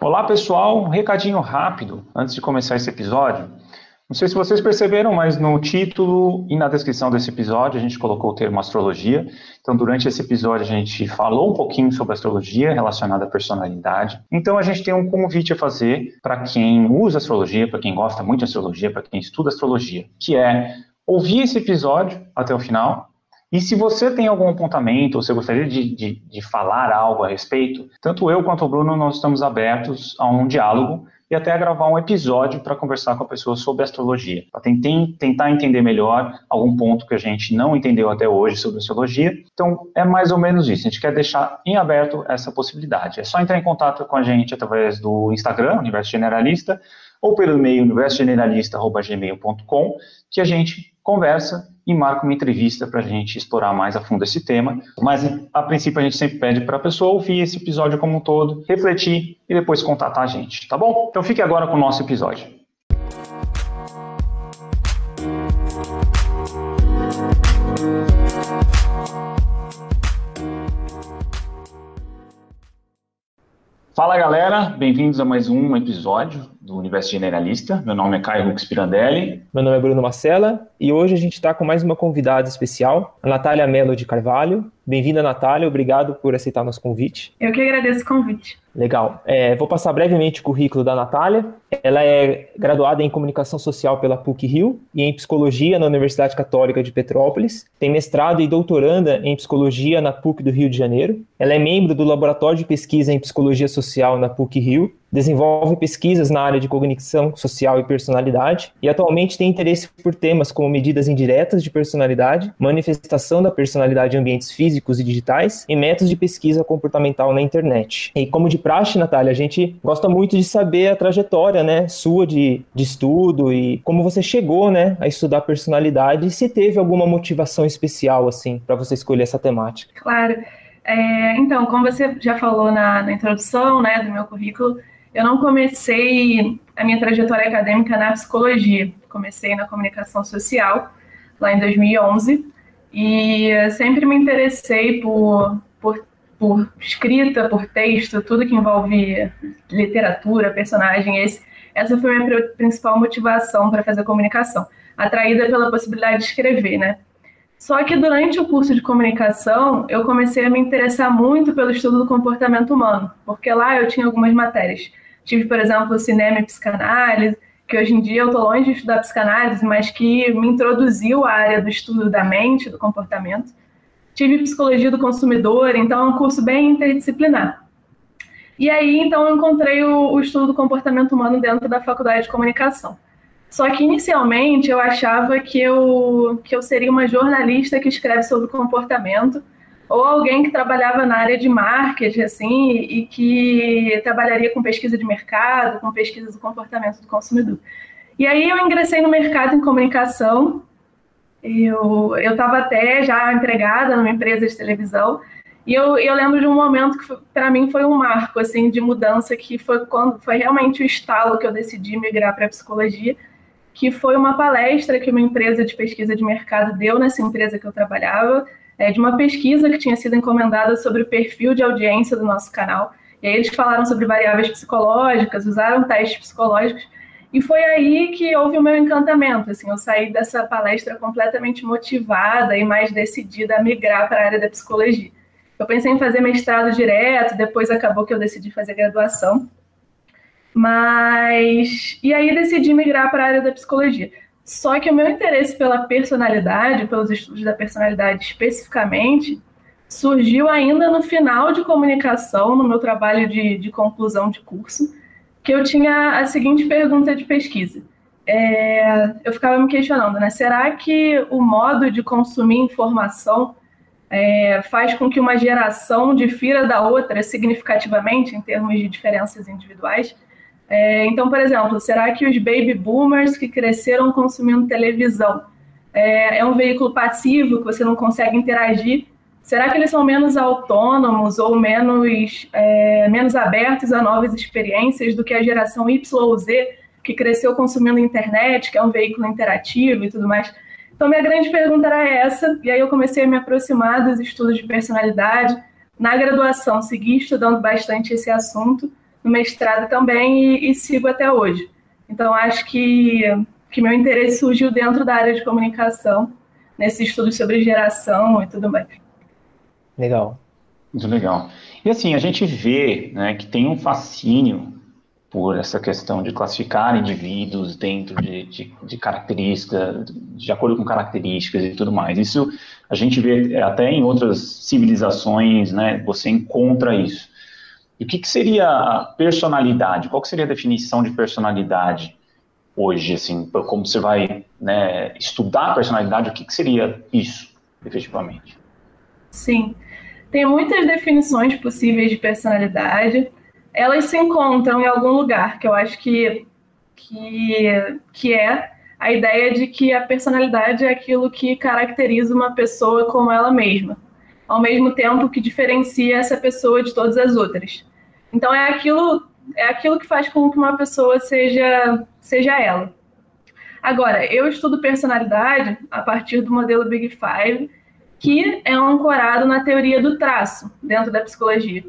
Olá pessoal, um recadinho rápido antes de começar esse episódio. Não sei se vocês perceberam, mas no título e na descrição desse episódio a gente colocou o termo astrologia. Então, durante esse episódio a gente falou um pouquinho sobre astrologia relacionada à personalidade. Então, a gente tem um convite a fazer para quem usa astrologia, para quem gosta muito de astrologia, para quem estuda astrologia, que é ouvir esse episódio até o final e se você tem algum apontamento, ou você gostaria de, de, de, falar algo a respeito, tanto eu quanto o Bruno, nós estamos abertos a um diálogo e até a gravar um episódio para conversar com a pessoa sobre astrologia, para tentar entender melhor algum ponto que a gente não entendeu até hoje sobre astrologia. Então, é mais ou menos isso. A gente quer deixar em aberto essa possibilidade. É só entrar em contato com a gente através do Instagram, Universo Generalista, ou pelo e-mail universogeneralista.gmail.com, que a gente conversa e marca uma entrevista para a gente explorar mais a fundo esse tema. Mas, a princípio, a gente sempre pede para a pessoa ouvir esse episódio como um todo, refletir e depois contatar a gente, tá bom? Então fique agora com o nosso episódio. Fala galera, bem-vindos a mais um episódio do Universo Generalista. Meu nome é Caio Rux Pirandelli. Meu nome é Bruno Marcela e hoje a gente está com mais uma convidada especial, a Natália Melo de Carvalho. Bem-vinda, Natália, obrigado por aceitar nosso convite. Eu que agradeço o convite. Legal. É, vou passar brevemente o currículo da Natália. Ela é graduada em Comunicação Social pela PUC-Rio e em Psicologia na Universidade Católica de Petrópolis. Tem mestrado e doutoranda em Psicologia na PUC do Rio de Janeiro. Ela é membro do Laboratório de Pesquisa em Psicologia Social na PUC-Rio desenvolve pesquisas na área de cognição social e personalidade e atualmente tem interesse por temas como medidas indiretas de personalidade, manifestação da personalidade em ambientes físicos e digitais e métodos de pesquisa comportamental na internet. E como de praxe, Natália, a gente gosta muito de saber a trajetória, né, sua de, de estudo e como você chegou, né, a estudar personalidade e se teve alguma motivação especial, assim, para você escolher essa temática. Claro. É, então, como você já falou na, na introdução, né, do meu currículo, eu não comecei a minha trajetória acadêmica na psicologia, comecei na comunicação social, lá em 2011, e sempre me interessei por, por, por escrita, por texto, tudo que envolve literatura, personagem. Esse, essa foi a minha principal motivação para fazer comunicação, atraída pela possibilidade de escrever, né? Só que durante o curso de comunicação, eu comecei a me interessar muito pelo estudo do comportamento humano, porque lá eu tinha algumas matérias. Tive, por exemplo, cinema e psicanálise, que hoje em dia eu estou longe de estudar psicanálise, mas que me introduziu à área do estudo da mente, do comportamento. Tive psicologia do consumidor, então é um curso bem interdisciplinar. E aí, então, eu encontrei o, o estudo do comportamento humano dentro da faculdade de comunicação. Só que inicialmente eu achava que eu, que eu seria uma jornalista que escreve sobre comportamento, ou alguém que trabalhava na área de marketing, assim, e que trabalharia com pesquisa de mercado, com pesquisa do comportamento do consumidor. E aí eu ingressei no mercado em comunicação, eu estava até já empregada numa empresa de televisão, e eu, eu lembro de um momento que para mim foi um marco assim de mudança que foi quando foi realmente o estalo que eu decidi migrar para a psicologia que foi uma palestra que uma empresa de pesquisa de mercado deu nessa empresa que eu trabalhava, é, de uma pesquisa que tinha sido encomendada sobre o perfil de audiência do nosso canal. E aí eles falaram sobre variáveis psicológicas, usaram testes psicológicos, e foi aí que houve o meu encantamento. Assim, eu saí dessa palestra completamente motivada e mais decidida a migrar para a área da psicologia. Eu pensei em fazer mestrado direto, depois acabou que eu decidi fazer graduação. Mas. E aí decidi migrar para a área da psicologia. Só que o meu interesse pela personalidade, pelos estudos da personalidade especificamente, surgiu ainda no final de comunicação, no meu trabalho de, de conclusão de curso, que eu tinha a seguinte pergunta de pesquisa. É, eu ficava me questionando, né? Será que o modo de consumir informação é, faz com que uma geração difira da outra significativamente em termos de diferenças individuais? É, então, por exemplo, será que os baby boomers que cresceram consumindo televisão é, é, um veículo passivo que você não consegue interagir? Será que eles são menos autônomos ou menos, é, menos abertos a novas experiências do que a geração Y ou Z, que cresceu consumindo internet, que é um veículo interativo e tudo mais? Então, minha grande pergunta era essa, e aí eu comecei a me aproximar dos estudos de personalidade. Na graduação, segui estudando bastante esse assunto, no mestrado também e, e sigo até hoje. Então, acho que, que meu interesse surgiu dentro da área de comunicação, nesse estudo sobre geração e tudo mais. Legal. Muito legal. E assim, a gente vê né, que tem um fascínio por essa questão de classificar indivíduos dentro de, de, de características, de acordo com características e tudo mais. Isso a gente vê até em outras civilizações, né, você encontra isso. E o que, que seria personalidade? Qual seria a definição de personalidade hoje, assim, como você vai né, estudar a personalidade, o que, que seria isso, efetivamente? Sim, tem muitas definições possíveis de personalidade, elas se encontram em algum lugar, que eu acho que, que, que é a ideia de que a personalidade é aquilo que caracteriza uma pessoa como ela mesma, ao mesmo tempo que diferencia essa pessoa de todas as outras. Então é aquilo é aquilo que faz com que uma pessoa seja seja ela. Agora, eu estudo personalidade a partir do modelo Big Five, que é ancorado na teoria do traço dentro da psicologia.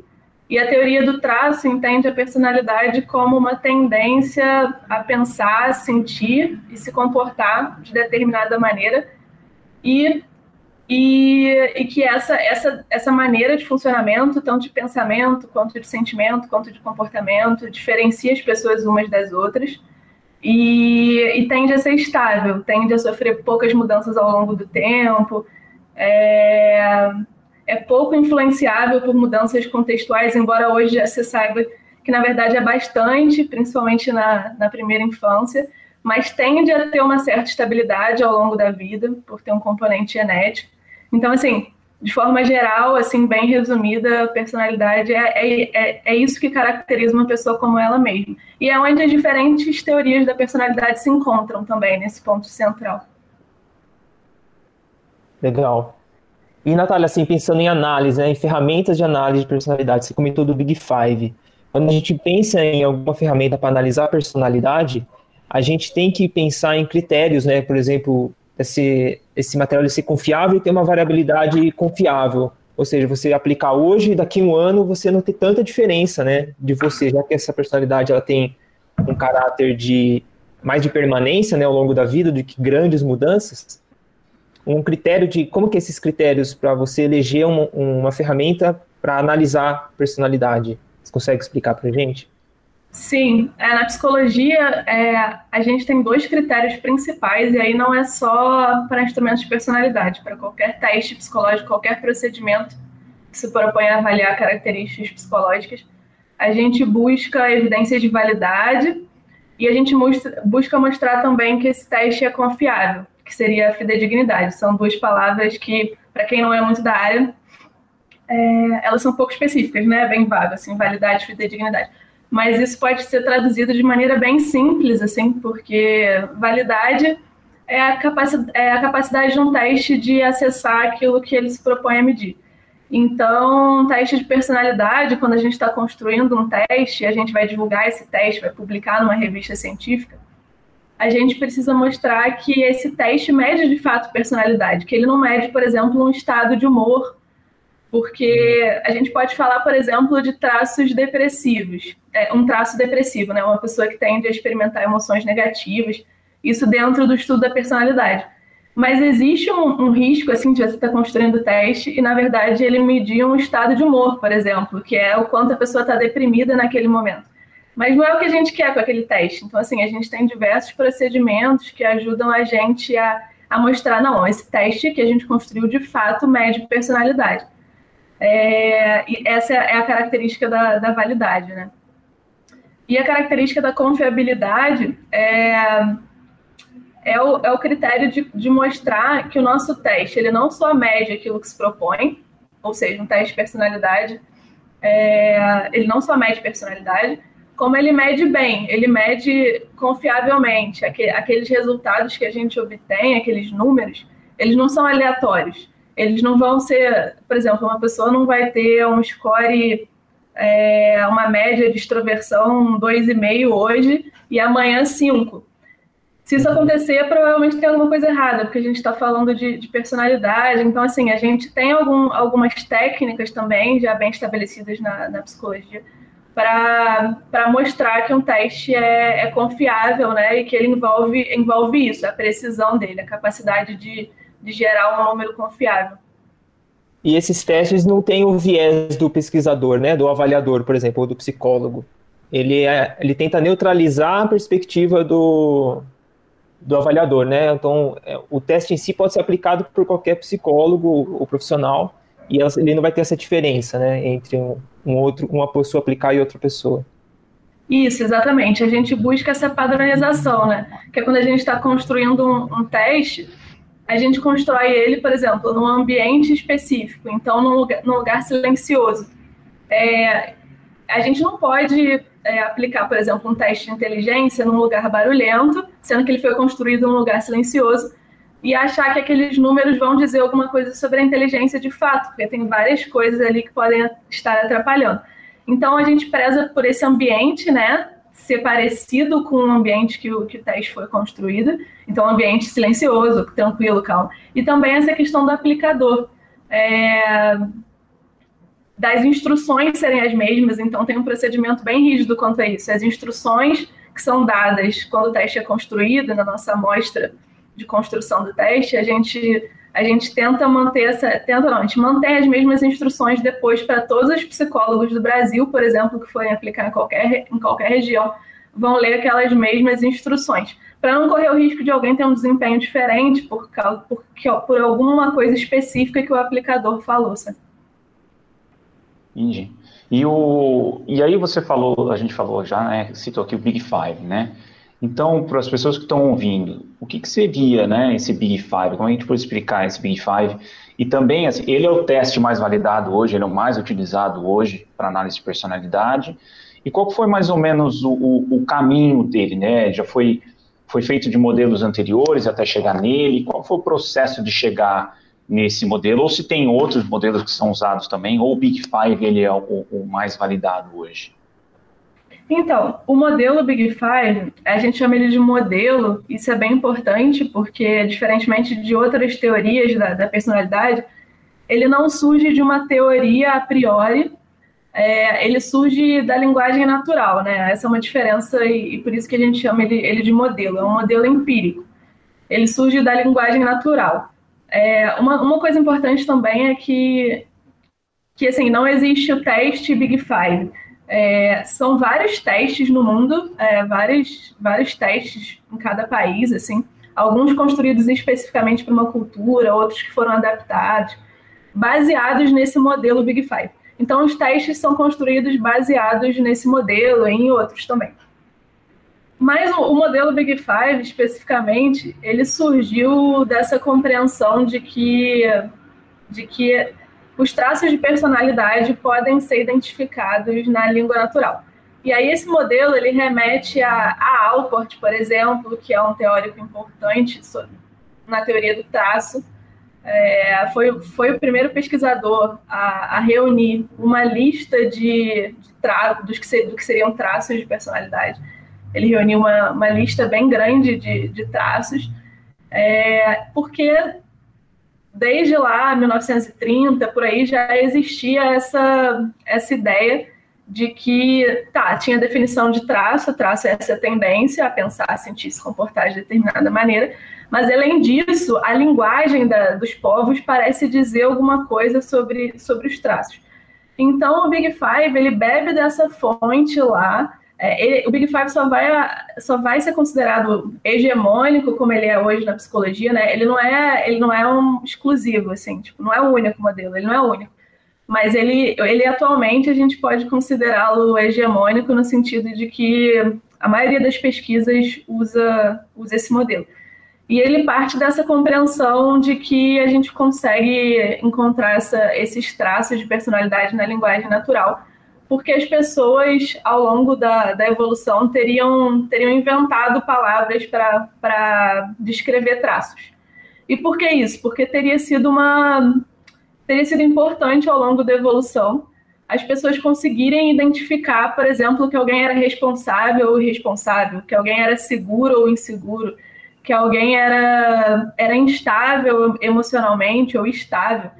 E a teoria do traço entende a personalidade como uma tendência a pensar, sentir e se comportar de determinada maneira. E, e, e que essa, essa, essa maneira de funcionamento, tanto de pensamento, quanto de sentimento, quanto de comportamento, diferencia as pessoas umas das outras. E, e tende a ser estável, tende a sofrer poucas mudanças ao longo do tempo. É, é pouco influenciável por mudanças contextuais, embora hoje já se saiba que na verdade é bastante, principalmente na, na primeira infância, mas tende a ter uma certa estabilidade ao longo da vida, por ter um componente genético. Então, assim, de forma geral, assim, bem resumida, personalidade é, é, é, é, isso que caracteriza uma pessoa como ela mesma. E é onde as diferentes teorias da personalidade se encontram também, nesse ponto central. Legal. E, Natália, assim, pensando em análise, né, em ferramentas de análise de personalidade, você comentou do Big Five. Quando a gente pensa em alguma ferramenta para analisar a personalidade, a gente tem que pensar em critérios, né? Por exemplo, esse, esse material ser confiável e ter uma variabilidade confiável. Ou seja, você aplicar hoje, daqui a um ano, você não ter tanta diferença, né? De você, já que essa personalidade ela tem um caráter de mais de permanência, né, ao longo da vida, do que grandes mudanças um critério de como que esses critérios para você eleger uma, uma ferramenta para analisar personalidade. Você consegue explicar para gente? Sim, é, na psicologia é, a gente tem dois critérios principais, e aí não é só para instrumentos de personalidade, para qualquer teste psicológico, qualquer procedimento que se propõe a avaliar características psicológicas, a gente busca evidências de validade e a gente busca mostrar também que esse teste é confiável que seria a fidedignidade. São duas palavras que, para quem não é muito da área, é, elas são um pouco específicas, né? Bem vagas, assim, validade, fidedignidade. Mas isso pode ser traduzido de maneira bem simples, assim, porque validade é a, capacidade, é a capacidade de um teste de acessar aquilo que ele se propõe a medir. Então, teste de personalidade, quando a gente está construindo um teste, a gente vai divulgar esse teste, vai publicar numa revista científica, a gente precisa mostrar que esse teste mede de fato personalidade, que ele não mede, por exemplo, um estado de humor, porque a gente pode falar, por exemplo, de traços depressivos, é, um traço depressivo, né? Uma pessoa que tende a experimentar emoções negativas, isso dentro do estudo da personalidade. Mas existe um, um risco, assim, de você estar construindo o teste e, na verdade, ele medir um estado de humor, por exemplo, que é o quanto a pessoa está deprimida naquele momento. Mas não é o que a gente quer com aquele teste. Então, assim, a gente tem diversos procedimentos que ajudam a gente a, a mostrar, não, esse teste que a gente construiu de fato mede personalidade. É, e essa é a característica da, da validade, né? E a característica da confiabilidade é, é, o, é o critério de, de mostrar que o nosso teste ele não só mede aquilo que se propõe, ou seja, um teste de personalidade, é, ele não só mede personalidade, como ele mede bem, ele mede confiavelmente. Aqueles resultados que a gente obtém, aqueles números, eles não são aleatórios. Eles não vão ser, por exemplo, uma pessoa não vai ter um score, é, uma média de extroversão 2,5 hoje e amanhã 5. Se isso acontecer, provavelmente tem alguma coisa errada, porque a gente está falando de, de, personalidade. Então, assim, a gente tem algum, algumas técnicas também já bem estabelecidas na, na psicologia para mostrar que um teste é, é, confiável, né? E que ele envolve, envolve isso, a precisão dele, a capacidade de, de gerar um número confiável. E esses testes não têm o viés do pesquisador, né? Do avaliador, por exemplo, ou do psicólogo. Ele, é, ele tenta neutralizar a perspectiva do, do avaliador, né? Então, é, o teste em si pode ser aplicado por qualquer psicólogo ou profissional e ele não vai ter essa diferença, né? Entre um, um outro, uma pessoa aplicar e outra pessoa. Isso, exatamente. A gente busca essa padronização, né? Que é quando a gente está construindo um, um, teste, a gente constrói ele, por exemplo, num ambiente específico, então num lugar, num lugar silencioso. É, a gente não pode é, aplicar, por exemplo, um teste de inteligência num lugar barulhento, sendo que ele foi construído num lugar silencioso, e achar que aqueles números vão dizer alguma coisa sobre a inteligência de fato, porque tem várias coisas ali que podem estar atrapalhando. Então a gente preza por esse ambiente, né? Ser parecido com o ambiente que o, que o teste foi construído, então ambiente silencioso, tranquilo, calmo. E também essa questão do aplicador. É, das instruções serem as mesmas, então tem um procedimento bem rígido quanto a isso. As instruções que são dadas quando o teste é construído, na nossa amostra de construção do teste, a gente, a gente tenta manter essa. Tenta não, a gente mantém as mesmas instruções depois para todos os psicólogos do Brasil, por exemplo, que forem aplicar em qualquer, em qualquer região, vão ler aquelas mesmas instruções. Para não correr o risco de alguém ter um desempenho diferente por, causa, por, por alguma coisa específica que o aplicador falou, sabe? Entendi. E, o, e aí você falou, a gente falou já, né, citou aqui o Big Five, né? Então, para as pessoas que estão ouvindo, o que, que seria né, esse Big Five? Como a gente pode explicar esse Big Five? E também, assim, ele é o teste mais validado hoje, ele é o mais utilizado hoje para análise de personalidade. E qual foi mais ou menos o, o, o, caminho dele, né? Já foi, foi feito de modelos anteriores até chegar nele? Qual foi o processo de chegar nesse modelo? Ou se tem outros modelos que são usados também? Ou o Big Five ele é o, o mais validado hoje? Então, o modelo Big Five, a gente chama ele de modelo, isso é bem importante, porque, diferentemente de outras teorias da, da personalidade, ele não surge de uma teoria a priori, é, ele surge da linguagem natural, né? Essa é uma diferença e, e, por isso que a gente chama ele, ele de modelo, é um modelo empírico. Ele surge da linguagem natural. É, uma, uma coisa importante também é que, que assim, não existe o teste Big Five é, são vários testes no mundo, é, vários, vários testes em cada país, assim, alguns construídos especificamente para uma cultura, outros que foram adaptados, baseados nesse modelo Big Five. Então, os testes são construídos baseados nesse modelo e em outros também. Mas o, modelo Big Five, especificamente, ele surgiu dessa compreensão de que, de que os traços de personalidade podem ser identificados na língua natural. E aí esse modelo ele remete a, a Alport, por exemplo, que é um teórico importante na teoria do traço. É, foi, foi o primeiro pesquisador a, a reunir uma lista de, de tra dos que, ser, do que seriam traços de personalidade. Ele reuniu uma, uma lista bem grande de, de traços, é, porque desde lá, 1930, por aí, já existia essa, essa ideia de que, tá, tinha definição de traço, traço é essa tendência a pensar, sentir, se comportar de determinada maneira, mas além disso, a linguagem da, dos povos parece dizer alguma coisa sobre, sobre os traços. Então, o Big Five, ele bebe dessa fonte lá, é, ele, o Big Five só vai, só vai ser considerado hegemônico, como ele é hoje na psicologia, né? Ele não é, ele não é um exclusivo, assim, tipo, não é o único modelo, ele não é o único. Mas ele, ele atualmente a gente pode considerá-lo hegemônico no sentido de que a maioria das pesquisas usa, usa esse modelo. E ele parte dessa compreensão de que a gente consegue encontrar essa, esses traços de personalidade na linguagem natural porque as pessoas, ao longo da, da evolução, teriam, teriam inventado palavras para descrever traços. E por que isso? Porque teria sido uma teria sido importante ao longo da evolução as pessoas conseguirem identificar, por exemplo, que alguém era responsável ou irresponsável, que alguém era seguro ou inseguro, que alguém era, era instável emocionalmente ou estável.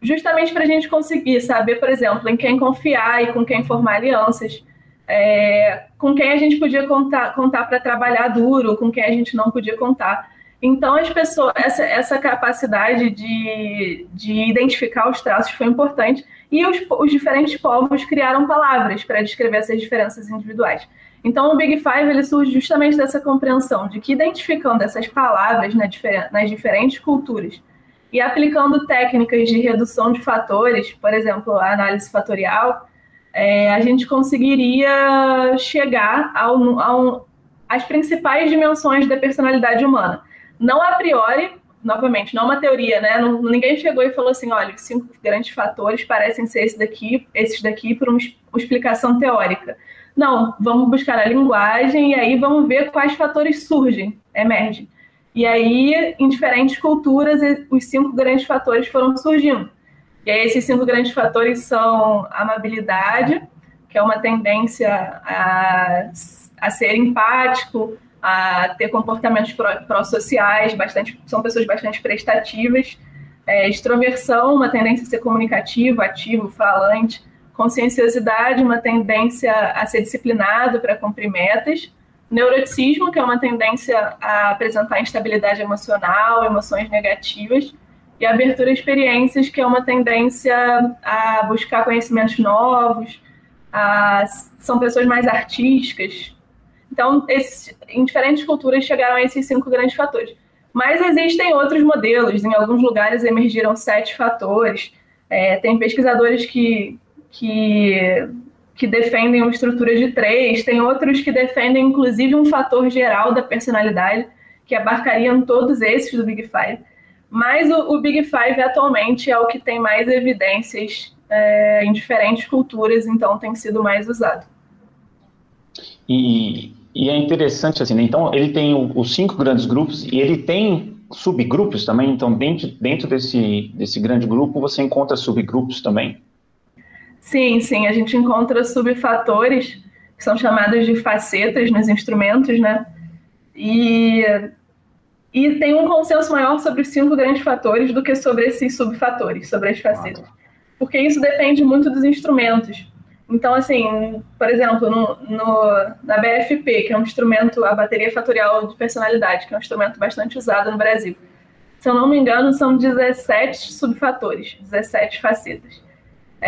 Justamente para a gente conseguir saber, por exemplo, em quem confiar e com quem formar alianças, é, com quem a gente podia contar, contar para trabalhar duro, com quem a gente não podia contar. Então, as pessoas, essa, essa capacidade de, de identificar os traços foi importante e os, os diferentes povos criaram palavras para descrever essas diferenças individuais. Então, o Big Five ele surge justamente dessa compreensão de que identificando essas palavras nas diferentes culturas e aplicando técnicas de redução de fatores, por exemplo, a análise fatorial, é, a gente conseguiria chegar ao, ao, às principais dimensões da personalidade humana. Não a priori, novamente, não é uma teoria, né? Não, ninguém chegou e falou assim, olha, os cinco grandes fatores parecem ser esse daqui, esses daqui por uma, uma explicação teórica. Não, vamos buscar a linguagem e aí vamos ver quais fatores surgem, emergem. E aí, em diferentes culturas, os cinco grandes fatores foram surgindo. E aí, esses cinco grandes fatores são amabilidade, que é uma tendência a, a ser empático, a ter comportamentos pró-sociais, bastante, são pessoas bastante prestativas. É, extroversão, uma tendência a ser comunicativo, ativo, falante. Conscienciosidade, uma tendência a ser disciplinado para cumprir metas neuroticismo, que é uma tendência a apresentar instabilidade emocional, emoções negativas, e abertura a experiências, que é uma tendência a buscar conhecimentos novos, a, são pessoas mais artísticas. Então, esses, em diferentes culturas chegaram a esses cinco grandes fatores. Mas existem outros modelos, em alguns lugares emergiram sete fatores. É, tem pesquisadores que, que que defendem uma estrutura de três, tem outros que defendem, inclusive, um fator geral da personalidade, que abarcariam todos esses do Big Five. Mas o, o Big Five atualmente é o que tem mais evidências é, em diferentes culturas, então tem sido mais usado. E, e é interessante assim, né? então ele tem o, os cinco grandes grupos e ele tem subgrupos também, então dentro, dentro desse, desse grande grupo você encontra subgrupos também. Sim, sim, a gente encontra subfatores que são chamados de facetas nos instrumentos, né? E, e tem um consenso maior sobre os cinco grandes fatores do que sobre esses subfatores, sobre as facetas. Porque isso depende muito dos instrumentos. Então, assim, por exemplo, no, no, na BFP, que é um instrumento, a bateria fatorial de personalidade, que é um instrumento bastante usado no Brasil. Se eu não me engano, são 17 subfatores, 17 facetas.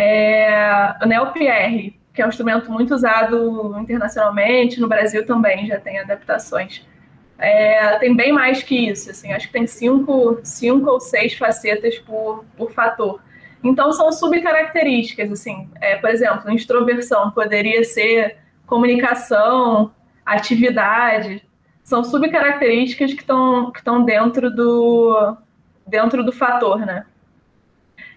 É, o NeoPR, que é um instrumento muito usado internacionalmente, no Brasil também já tem adaptações. É, tem bem mais que isso, assim, acho que tem cinco, cinco ou seis facetas por, por fator. Então são subcaracterísticas, assim, é, por exemplo, introversão poderia ser comunicação, atividade, são subcaracterísticas que estão que dentro do dentro do fator, né?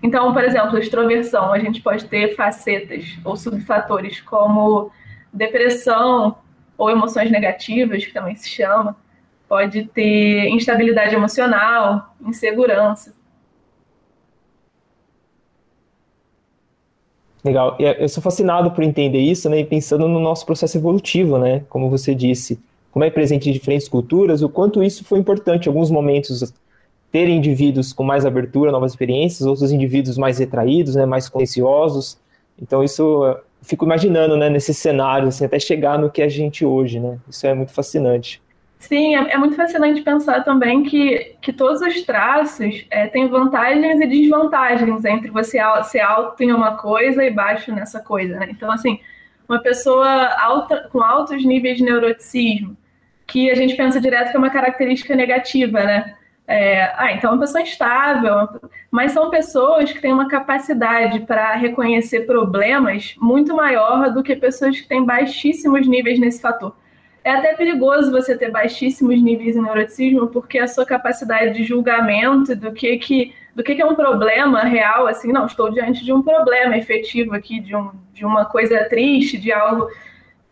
Então, por exemplo, extroversão, a gente pode ter facetas ou subfatores como depressão ou emoções negativas, que também se chama. Pode ter instabilidade emocional, insegurança. Legal. Eu sou fascinado por entender isso, né? E pensando no nosso processo evolutivo, né? Como você disse, como é presente em diferentes culturas, o quanto isso foi importante em alguns momentos ter indivíduos com mais abertura, novas experiências, outros indivíduos mais retraídos, né, mais conscienciosos. Então isso eu fico imaginando, né, nesse cenário, assim, até chegar no que é a gente hoje, né? Isso é muito fascinante. Sim, é, é muito fascinante pensar também que, que todos os traços é, têm vantagens e desvantagens entre você ser alto em uma coisa e baixo nessa coisa, né? Então, assim, uma pessoa alta, com altos níveis de neuroticismo, que a gente pensa direto que é uma característica negativa, né? É, ah, então é uma pessoa instável, mas são pessoas que têm uma capacidade para reconhecer problemas muito maior do que pessoas que têm baixíssimos níveis nesse fator. É até perigoso você ter baixíssimos níveis em neuroticismo, porque a sua capacidade de julgamento do que, que, do que, que é um problema real, assim, não, estou diante de um problema efetivo aqui, de, um, de uma coisa triste, de algo,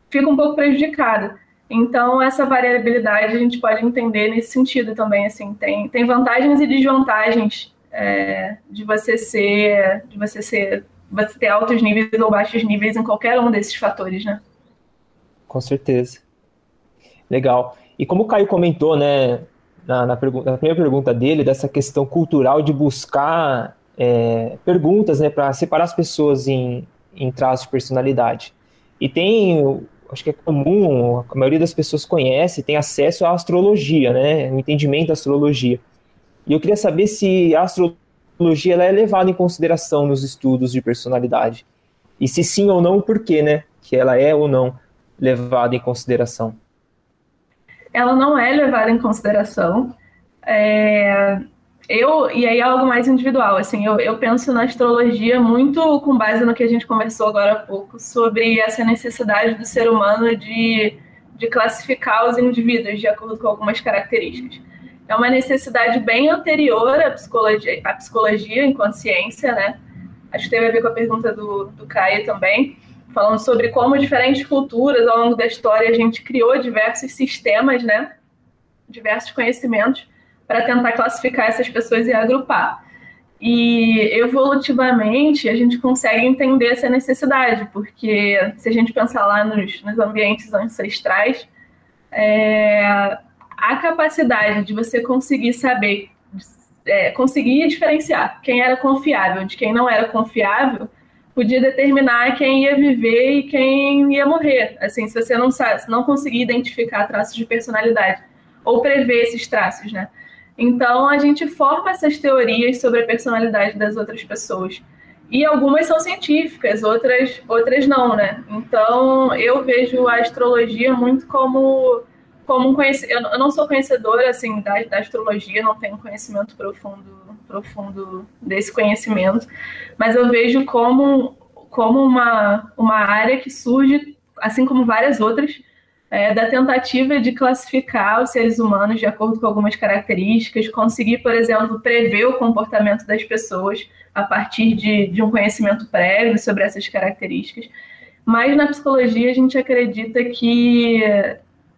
fica um pouco prejudicada. Então, essa variabilidade a gente pode entender nesse sentido também, assim, tem, tem vantagens e desvantagens é, de você ser, de você ser, você ter altos níveis ou baixos níveis em qualquer um desses fatores, né? Com certeza. Legal. E como o Caio comentou, né, na, na, pergunta, na primeira pergunta dele, dessa questão cultural de buscar é, perguntas né, para separar as pessoas em, em traços de personalidade. E tem, acho que é comum, a maioria das pessoas conhece, tem acesso à astrologia, né, o entendimento da astrologia. E eu queria saber se a astrologia ela é levada em consideração nos estudos de personalidade. E se sim ou não, por quê, né? Que ela é ou não levada em consideração. Ela não é levada em consideração. É, eu, e aí é algo mais individual, assim, eu, eu penso na astrologia muito com base no que a gente conversou agora há pouco, sobre essa necessidade do ser humano de, de classificar os indivíduos de acordo com algumas características. É uma necessidade bem anterior à psicologia, à psicologia em consciência, né? Acho que teve a ver com a pergunta do, do Caio também, falando sobre como diferentes culturas ao longo da história a gente criou diversos sistemas, né? Diversos conhecimentos para tentar classificar essas pessoas e agrupar. E evolutivamente a gente consegue entender essa necessidade, porque se a gente pensar lá nos, nos ambientes ancestrais, é, a capacidade de você conseguir saber, é, conseguir diferenciar quem era confiável de quem não era confiável, podia determinar quem ia viver e quem ia morrer. Assim, se você não sabe, se não conseguir identificar traços de personalidade ou prever esses traços, né? Então, a gente forma essas teorias sobre a personalidade das outras pessoas. E algumas são científicas, outras, outras não, né? Então, eu vejo a astrologia muito como, como um conhecimento. Eu não sou conhecedora, assim, da, da astrologia, não tenho conhecimento profundo, profundo desse conhecimento, mas eu vejo como, como uma, uma área que surge, assim como várias outras, é, da tentativa de classificar os seres humanos de acordo com algumas características, conseguir, por exemplo, prever o comportamento das pessoas a partir de, de um conhecimento prévio sobre essas características. Mas na psicologia a gente acredita que,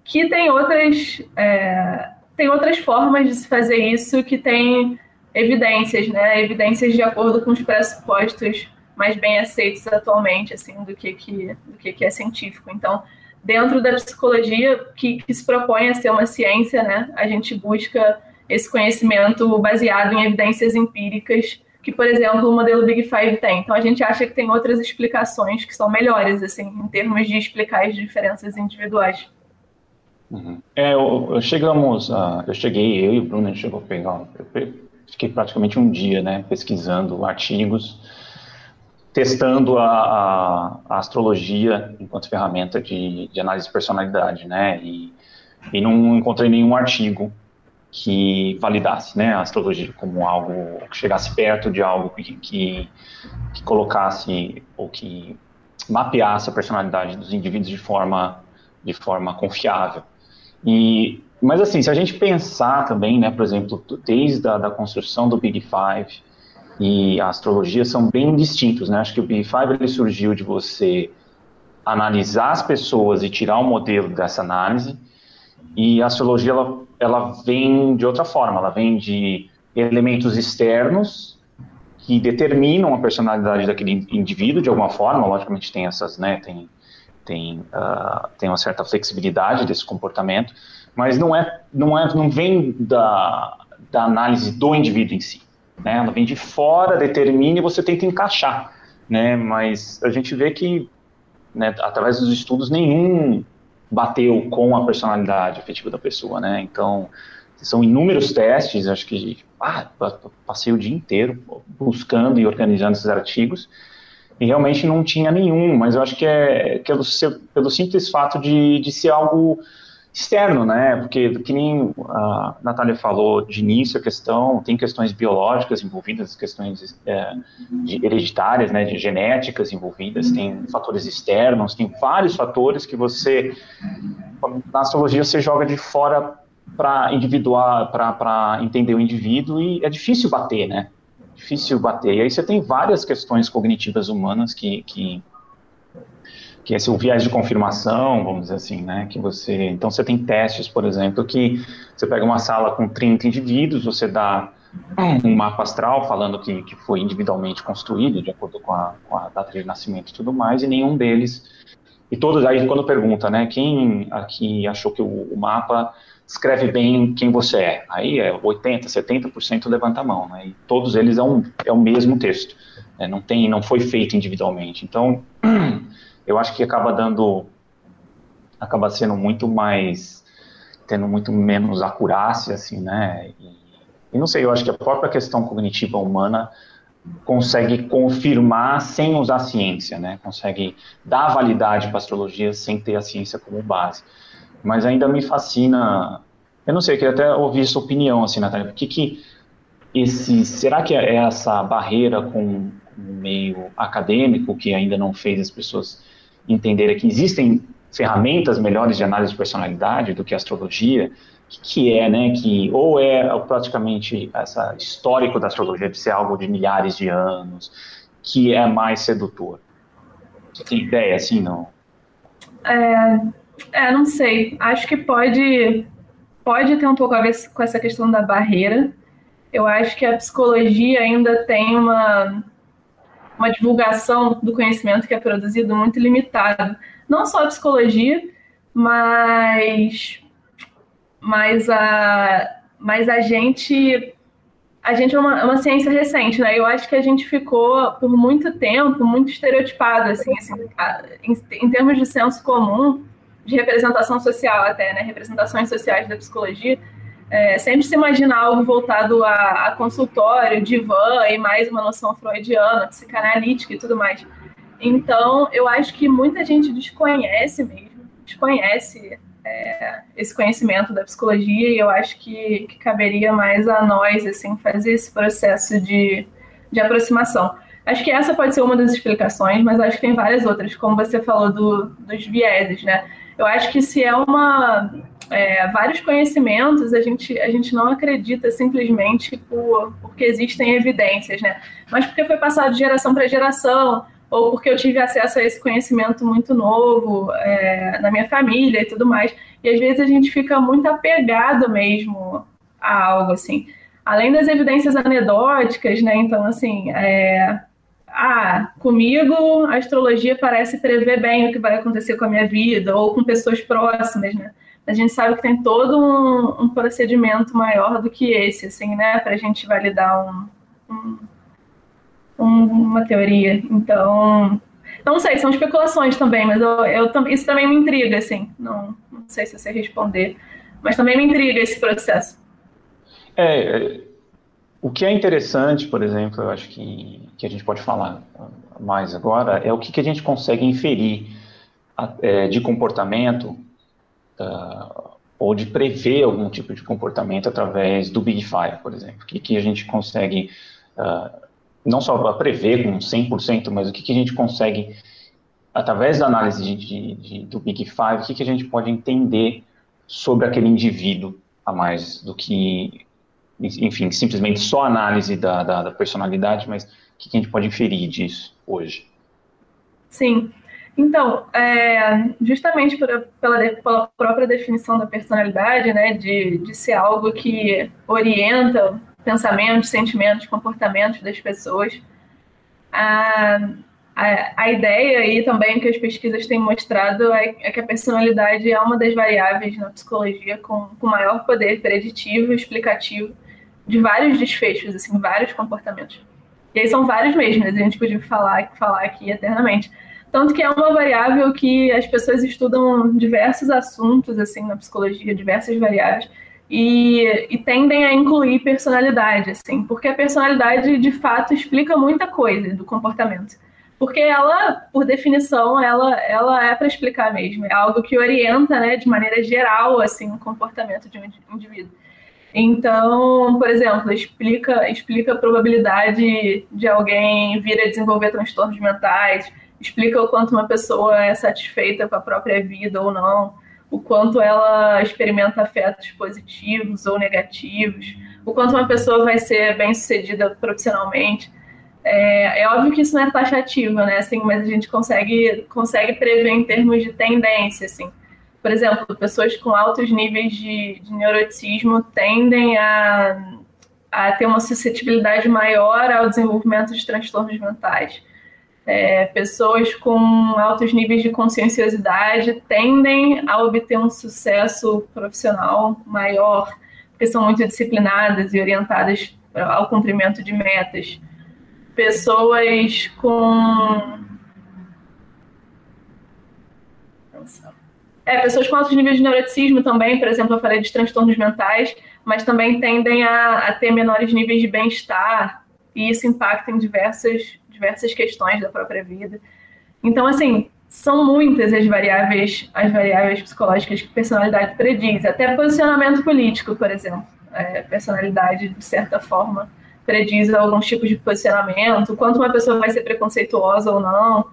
que tem, outras, é, tem outras formas de se fazer isso que tem evidências, né? Evidências de acordo com os pressupostos mais bem aceitos atualmente, assim, do que, que, do que, que é científico. Então, dentro da psicologia que, que, se propõe a ser uma ciência, né? A gente busca esse conhecimento baseado em evidências empíricas que, por exemplo, o modelo Big Five tem. Então a gente acha que tem outras explicações que são melhores, assim, em termos de explicar as diferenças individuais. Uhum. É, eu, eu, chegamos, a, eu cheguei, eu e o Bruno, a gente chegou a pegar, eu fiquei praticamente um dia, né, pesquisando artigos testando a, a, astrologia enquanto ferramenta de, de, análise de personalidade, né? E, e não encontrei nenhum artigo que validasse né, a astrologia como algo que chegasse perto de algo que, que, que colocasse ou que mapeasse a personalidade dos indivíduos de forma, de forma confiável. E, mas assim, se a gente pensar também, né, por exemplo, desde a da construção do Big Five, e a astrologia são bem distintos, né? Acho que o Big Five ele surgiu de você analisar as pessoas e tirar um modelo dessa análise, e a astrologia ela, ela vem de outra forma, ela vem de elementos externos que determinam a personalidade daquele indivíduo de alguma forma, logicamente tem essas, né, tem, tem, uh, tem uma certa flexibilidade desse comportamento, mas não é, não é, não vem da, da análise do indivíduo em si. Né? Ela vem de fora, determina e você tenta encaixar. Né? Mas a gente vê que, né, através dos estudos, nenhum bateu com a personalidade afetiva da pessoa. Né? Então, são inúmeros testes, acho que ah, passei o dia inteiro buscando e organizando esses artigos, e realmente não tinha nenhum, mas eu acho que é, que é pelo, pelo simples fato de, de ser algo externo, né? Porque, que nem a Natália falou de início, a questão, tem questões biológicas envolvidas, questões é, hereditárias, né, de genéticas envolvidas, tem fatores externos, tem vários fatores que você, na astrologia, você joga de fora para individuar, para entender o indivíduo e é difícil bater, né? Difícil bater. E aí você tem várias questões cognitivas humanas que, que que esse é o viés de confirmação, vamos dizer assim, né, que você, então você tem testes, por exemplo, que você pega uma sala com 30 indivíduos, você dá um mapa astral falando que, que foi individualmente construído, de acordo com a, com a data de nascimento e tudo mais, e nenhum deles e todos aí quando pergunta, né, quem aqui achou que o, o mapa escreve bem quem você é? Aí é 80, 70% levanta a mão, né? E todos eles é, um, é o mesmo texto. Né? Não tem, não foi feito individualmente. Então, eu acho que acaba dando, acaba sendo muito mais, tendo muito menos acurácia, assim, né? E, e não sei, eu acho que a própria questão cognitiva humana consegue confirmar sem usar ciência, né? Consegue dar validade para a astrologia sem ter a ciência como base. Mas ainda me fascina. Eu não sei, eu queria até ouvir sua opinião, assim, Natália. Por que que esse, será que é essa barreira com o meio acadêmico que ainda não fez as pessoas entenderem que existem ferramentas melhores de análise de personalidade do que a astrologia? que, que é, né, que ou é praticamente essa histórico da astrologia de ser algo de milhares de anos, que é mais sedutor? Você tem ideia, assim, não? É, é, não sei. Acho que pode, pode ter um pouco a ver com essa questão da barreira. Eu acho que a psicologia ainda tem uma, uma divulgação do conhecimento que é produzido muito limitado. Não só a psicologia, mas mas a, mas a gente a gente é uma, uma, ciência recente, né? Eu acho que a gente ficou por muito tempo muito estereotipado, assim, assim em, em, termos de senso comum, de representação social até, né? Representações sociais da psicologia, é, sempre se imagina algo voltado a, a, consultório, divã e mais uma noção freudiana, psicanalítica e tudo mais. Então, eu acho que muita gente desconhece mesmo, desconhece é, esse conhecimento da psicologia e eu acho que, que, caberia mais a nós assim fazer esse processo de, de aproximação. Acho que essa pode ser uma das explicações, mas acho que tem várias outras, como você falou do, dos vieses, né? Eu acho que se é uma é, vários conhecimentos, a gente, a gente não acredita simplesmente por, porque existem evidências, né? Mas porque foi passado de geração para geração, ou porque eu tive acesso a esse conhecimento muito novo é, na minha família e tudo mais. E às vezes a gente fica muito apegado mesmo a algo assim. Além das evidências anedóticas, né? Então, assim, é, ah, comigo a astrologia parece prever bem o que vai acontecer com a minha vida, ou com pessoas próximas, né? A gente sabe que tem todo um, um procedimento maior do que esse, assim, né? Para a gente validar um, um uma teoria. Então, não sei, são especulações também, mas eu, eu, isso também me intriga, assim. Não, não sei se você responder, mas também me intriga esse processo. É, é, o que é interessante, por exemplo, eu acho que, que a gente pode falar mais agora, é o que, que a gente consegue inferir é, de comportamento uh, ou de prever algum tipo de comportamento através do Big Five, por exemplo. O que, que a gente consegue uh, não só prever com 100%, mas o que, que a gente consegue, através da análise de, de, de, do Big Five, o que, que a gente pode entender sobre aquele indivíduo a mais do que, enfim, simplesmente só análise da, da, da personalidade, mas o que, que a gente pode inferir disso hoje? Sim. Então, é, justamente por, pela, pela, própria definição da personalidade, né, de, de ser algo que orienta pensamentos, sentimentos, comportamentos das pessoas. A, a, a ideia aí também que as pesquisas têm mostrado é, é, que a personalidade é uma das variáveis na psicologia com, com maior poder preditivo e explicativo de vários desfechos, assim, vários comportamentos. E aí são vários mesmo, a gente podia falar, falar aqui eternamente. Tanto que é uma variável que as pessoas estudam diversos assuntos, assim, na psicologia, diversas variáveis, e, e, tendem a incluir personalidade, assim, porque a personalidade de fato explica muita coisa do comportamento. Porque ela, por definição, ela, ela é para explicar mesmo, é algo que orienta, né, de maneira geral, assim, o comportamento de um indivíduo. Então, por exemplo, explica, explica a probabilidade de alguém vir a desenvolver transtornos mentais, explica o quanto uma pessoa é satisfeita com a própria vida ou não, o quanto ela experimenta afetos positivos ou negativos, o quanto uma pessoa vai ser bem sucedida profissionalmente. É, é, óbvio que isso não é taxativo, né? Assim, mas a gente consegue, consegue prever em termos de tendência, assim. Por exemplo, pessoas com altos níveis de, de neuroticismo tendem a, a ter uma suscetibilidade maior ao desenvolvimento de transtornos mentais. É, pessoas com altos níveis de conscienciosidade tendem a obter um sucesso profissional maior, porque são muito disciplinadas e orientadas ao cumprimento de metas. Pessoas com. É, pessoas com altos níveis de neuroticismo também, por exemplo, eu falei de transtornos mentais, mas também tendem a, a ter menores níveis de bem-estar, e isso impacta em diversas, diversas questões da própria vida. Então, assim, são muitas as variáveis, as variáveis psicológicas que personalidade prediz, até posicionamento político, por exemplo. É, personalidade, de certa forma, prediz alguns tipos de posicionamento, quanto uma pessoa vai ser preconceituosa ou não.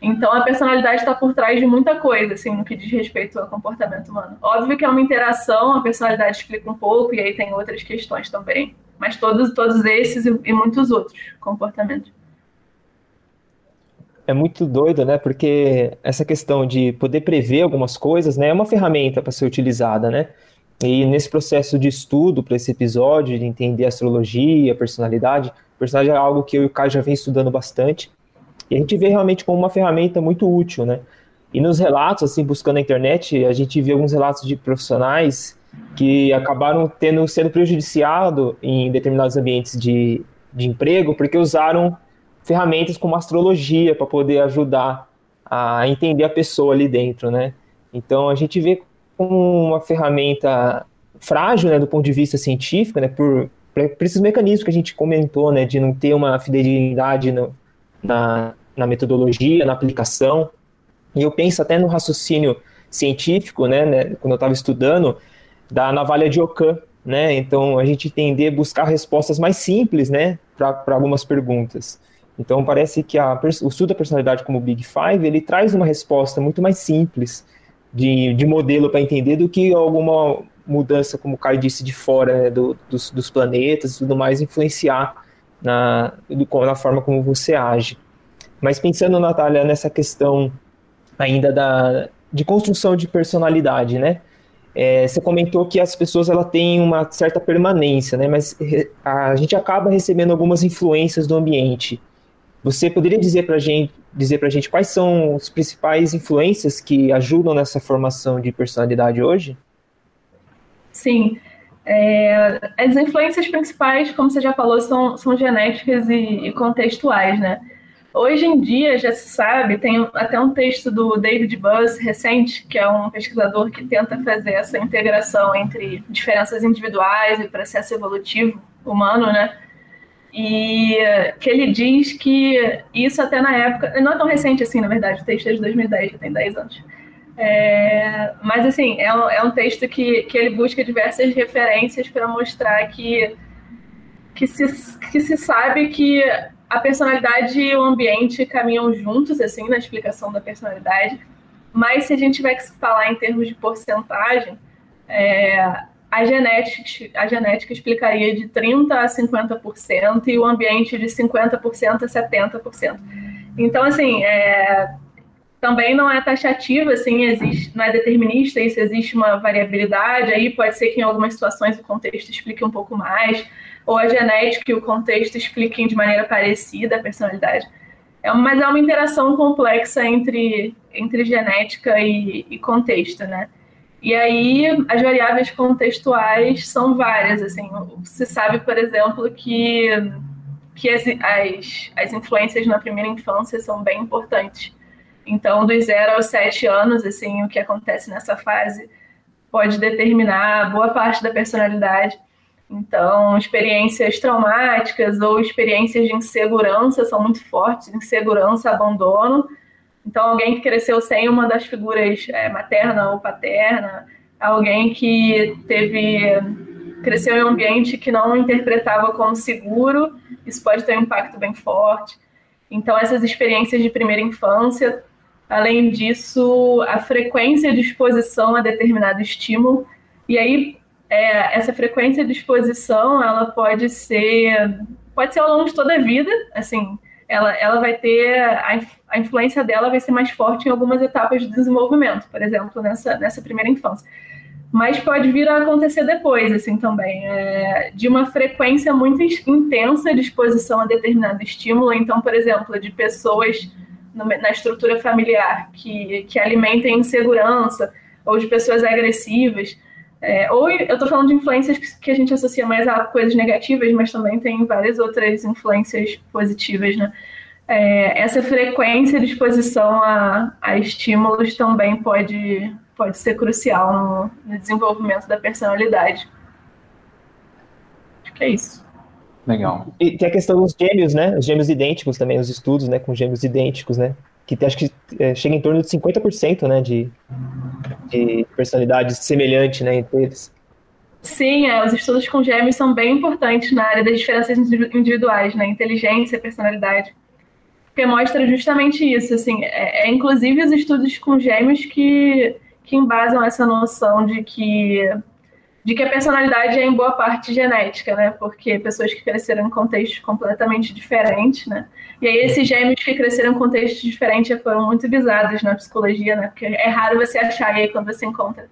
Então, a personalidade está por trás de muita coisa, assim, no que diz respeito ao comportamento humano. Óbvio que é uma interação, a personalidade explica um pouco, e aí tem outras questões também. Mas todos, todos esses e, e muitos outros comportamentos. É muito doido, né? Porque essa questão de poder prever algumas coisas, né, é uma ferramenta para ser utilizada, né? E nesse processo de estudo para esse episódio, de entender astrologia, personalidade, a personalidade é algo que eu e o Caio já vem estudando bastante. E a gente vê realmente como uma ferramenta muito útil, né? E nos relatos, assim, buscando na internet, a gente vê alguns relatos de profissionais que acabaram tendo sendo prejudiciados em determinados ambientes de, de emprego porque usaram ferramentas como astrologia para poder ajudar a entender a pessoa ali dentro, né? Então a gente vê como uma ferramenta frágil, né, do ponto de vista científico, né, por, por esses mecanismos que a gente comentou, né, de não ter uma fidelidade no, na, na metodologia, na aplicação. E eu penso até no raciocínio científico, né, né quando eu estava estudando, da navalha de Ockham, né? Então a gente tender a buscar respostas mais simples, né, para algumas perguntas. Então parece que a, o estudo da personalidade como Big Five ele traz uma resposta muito mais simples de, de modelo para entender do que alguma mudança, como o Caio disse, de fora né, do, dos, dos planetas e tudo mais influenciar na, na forma como você age. Mas pensando, Natália, nessa questão ainda da, de construção de personalidade, né? É, você comentou que as pessoas ela têm uma certa permanência, né? Mas a gente acaba recebendo algumas influências do ambiente. Você poderia dizer para gente, dizer a gente quais são as principais influências que ajudam nessa formação de personalidade hoje? Sim. É, as influências principais, como você já falou, são, são genéticas e, e contextuais, né? Hoje em dia já se sabe, tem até um texto do David Buss recente, que é um pesquisador que tenta fazer essa integração entre diferenças individuais e processo evolutivo humano, né? E que ele diz que isso até na época, não é tão recente assim, na verdade, o texto é de 2010, já tem 10 anos. É, mas assim, é um, é um texto que, que ele busca diversas referências para mostrar que, que, se, que se sabe que a personalidade e o ambiente caminham juntos, assim, na explicação da personalidade. Mas se a gente tiver que falar em termos de porcentagem, é, a, genética, a genética explicaria de 30% a 50% e o ambiente de 50% a 70%. Então, assim, é, também não é taxativo, assim, existe, não é determinista, isso existe uma variabilidade, aí pode ser que em algumas situações o contexto explique um pouco mais, ou a genética e o contexto expliquem de maneira parecida a personalidade. É, mas é uma interação complexa entre, entre genética e, e contexto, né? E aí as variáveis contextuais são várias, assim, se sabe, por exemplo, que, que as, as, as influências na primeira infância são bem importantes. Então, dos zero aos sete anos, assim, o que acontece nessa fase pode determinar boa parte da personalidade. Então, experiências traumáticas ou experiências de insegurança são muito fortes, insegurança, abandono. Então, alguém que cresceu sem uma das figuras é, materna ou paterna, alguém que teve cresceu em um ambiente que não interpretava como seguro, isso pode ter um impacto bem forte. Então, essas experiências de primeira infância, além disso, a frequência de exposição a determinado estímulo, e aí é, essa frequência de exposição, ela pode ser, pode ser ao longo de toda a vida, assim, ela, ela vai ter, a, a influência dela vai ser mais forte em algumas etapas de desenvolvimento, por exemplo, nessa, nessa primeira infância. mas pode vir a acontecer depois, assim, também, é, de uma frequência muito intensa de exposição a determinado estímulo. Então, por exemplo, de pessoas na estrutura familiar que, que alimentem insegurança, ou de pessoas agressivas. É, ou eu estou falando de influências que a gente associa mais a coisas negativas, mas também tem várias outras influências positivas, né? É, essa frequência de exposição a, a estímulos também pode pode ser crucial no, no desenvolvimento da personalidade. Acho que é isso. Legal. E tem a questão dos gêmeos, né? Os gêmeos idênticos também, os estudos, né, com gêmeos idênticos, né? Que acho que é, chega em torno de 50%, né, de, de personalidade semelhante, né, entre eles. Sim, é, os estudos com gêmeos são bem importantes na área das diferenças individuais, né, inteligência, personalidade porque mostra justamente isso, assim, é, é, inclusive os estudos com gêmeos que que embasam essa noção de que de que a personalidade é em boa parte genética, né? Porque pessoas que cresceram em contextos completamente diferentes, né? E aí esses gêmeos que cresceram em contextos diferentes foram muito visados na psicologia, né? Porque é raro você achar aí quando você encontra.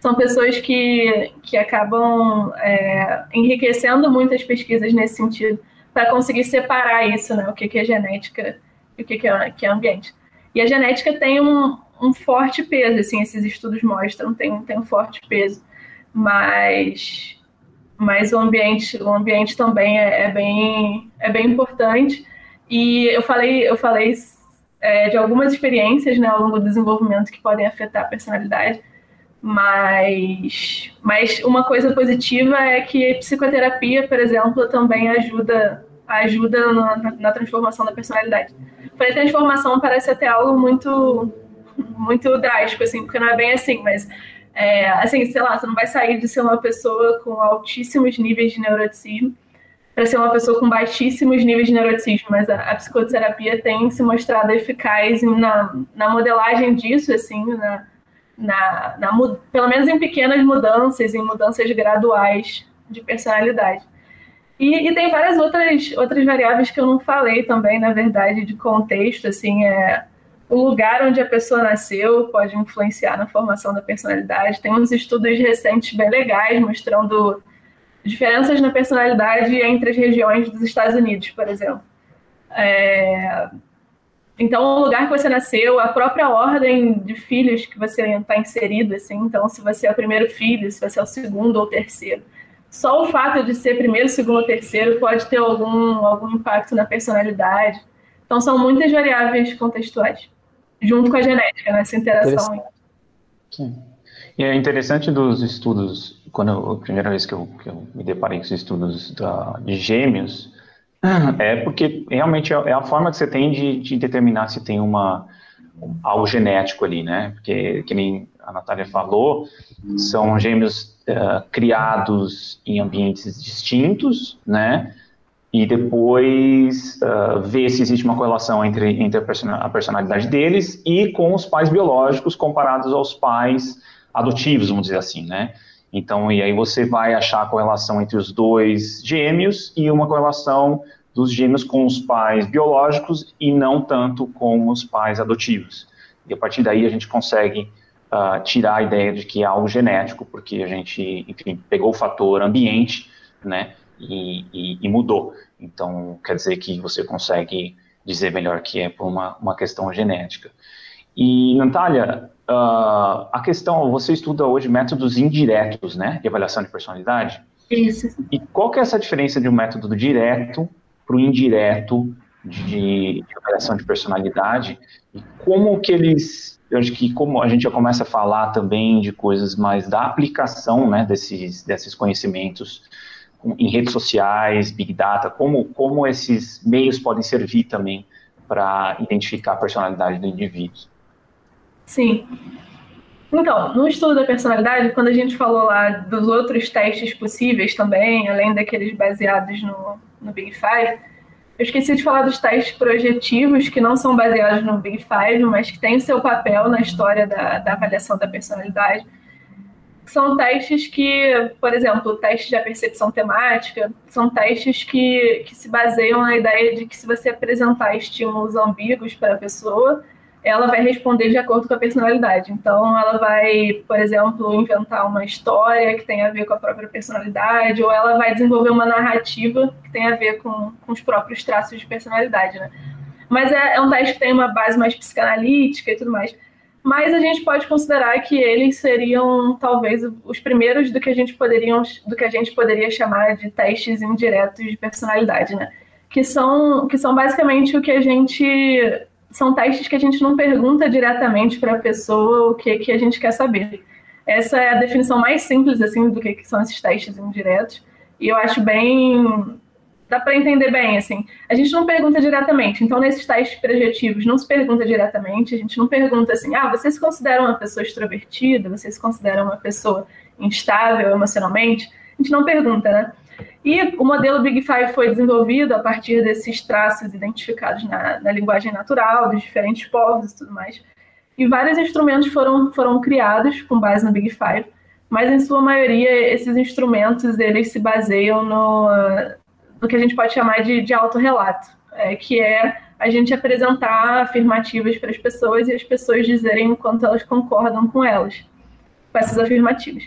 São pessoas que, que acabam é, enriquecendo muitas pesquisas nesse sentido, para conseguir separar isso, né? O que, que é genética e o que, que, é, que é ambiente. E a genética tem um, um forte peso, assim, esses estudos mostram, tem, tem um forte peso. Mas, mas o ambiente, o ambiente também é, é bem, é bem importante. E eu falei, eu falei é, de algumas experiências né, ao longo do desenvolvimento que podem afetar a personalidade, mas, mas uma coisa positiva é que psicoterapia, por exemplo, também ajuda, ajuda na, na transformação da personalidade. Falei transformação parece até algo muito muito drástico, assim, porque não é bem assim, mas é, assim, sei lá, você não vai sair de ser uma pessoa com altíssimos níveis de neuroticismo para ser uma pessoa com baixíssimos níveis de neuroticismo, mas a, a psicoterapia tem se mostrado eficaz na, na modelagem disso, assim, na, na, na, pelo menos em pequenas mudanças, em mudanças graduais de personalidade. E, e, tem várias outras, outras variáveis que eu não falei também, na verdade, de contexto, assim, é, o lugar onde a pessoa nasceu pode influenciar na formação da personalidade. Tem uns estudos recentes bem legais mostrando diferenças na personalidade entre as regiões dos Estados Unidos, por exemplo. É... Então, o lugar que você nasceu, a própria ordem de filhos que você está inserido, assim, então, se você é o primeiro filho, se você é o segundo ou terceiro. Só o fato de ser primeiro, segundo ou terceiro pode ter algum, algum impacto na personalidade. Então, são muitas variáveis contextuais junto com a genética, nessa interação. Sim. E é interessante dos estudos, quando eu, a primeira vez que eu, que eu me deparei com os estudos da, de gêmeos, é porque realmente é, é a forma que você tem de, de determinar se tem uma algo genético ali, né? Porque, que nem a Natália falou, são gêmeos uh, criados em ambientes distintos, né? E depois uh, ver se existe uma correlação entre, entre a, personalidade deles e com os pais biológicos comparados aos pais adotivos, vamos dizer assim, né? Então, e aí você vai achar a correlação entre os dois gêmeos e uma correlação dos gêmeos com os pais biológicos e não tanto com os pais adotivos. E a partir daí a gente consegue uh, tirar a ideia de que é algo genético, porque a gente, enfim, pegou o fator ambiente, né? E, e, e, mudou. Então, quer dizer que você consegue dizer melhor que é por uma, uma questão genética. E, Natália, uh, a questão, você estuda hoje métodos indiretos, né, de avaliação de personalidade? Isso. E qual que é essa diferença de um método direto para o indireto de, de, avaliação de personalidade? E como que eles, eu acho que como a gente já começa a falar também de coisas mais da aplicação, né, desses, desses conhecimentos em redes sociais, Big Data, como, como esses meios podem servir também para identificar a personalidade do indivíduo. Sim. Então, no estudo da personalidade, quando a gente falou lá dos outros testes possíveis também, além daqueles baseados no, no Big Five, eu esqueci de falar dos testes projetivos, que não são baseados no Big Five, mas que têm seu papel na história da, da avaliação da personalidade são testes que, por exemplo, o teste de percepção temática, são testes que, que se baseiam na ideia de que se você apresentar estímulos ambíguos para a pessoa, ela vai responder de acordo com a personalidade. Então, ela vai, por exemplo, inventar uma história que tem a ver com a própria personalidade, ou ela vai desenvolver uma narrativa que tem a ver com, com os próprios traços de personalidade, né? Mas é, é um teste que tem uma base mais psicanalítica e tudo mais. Mas a gente pode considerar que eles seriam talvez os primeiros do que a gente poderia, do que a gente poderia chamar de testes indiretos de personalidade, né? Que são, que são basicamente o que a gente são testes que a gente não pergunta diretamente para a pessoa o que, que a gente quer saber. Essa é a definição mais simples assim do que, que são esses testes indiretos. E eu acho bem dá para entender bem, assim. A gente não pergunta diretamente. Então, nesses testes projetivos, não se pergunta diretamente. A gente não pergunta assim, ah, você se considera uma pessoa extrovertida? Você se considera uma pessoa instável emocionalmente? A gente não pergunta, né? E o modelo Big Five foi desenvolvido a partir desses traços identificados na, na linguagem natural, dos diferentes povos e tudo mais. E vários instrumentos foram, foram criados com base no Big Five, mas em sua maioria esses instrumentos eles se baseiam no, no que a gente pode chamar de, de autorrelato, é, que é a gente apresentar afirmativas para as pessoas e as pessoas dizerem o quanto elas concordam com elas, com essas afirmativas.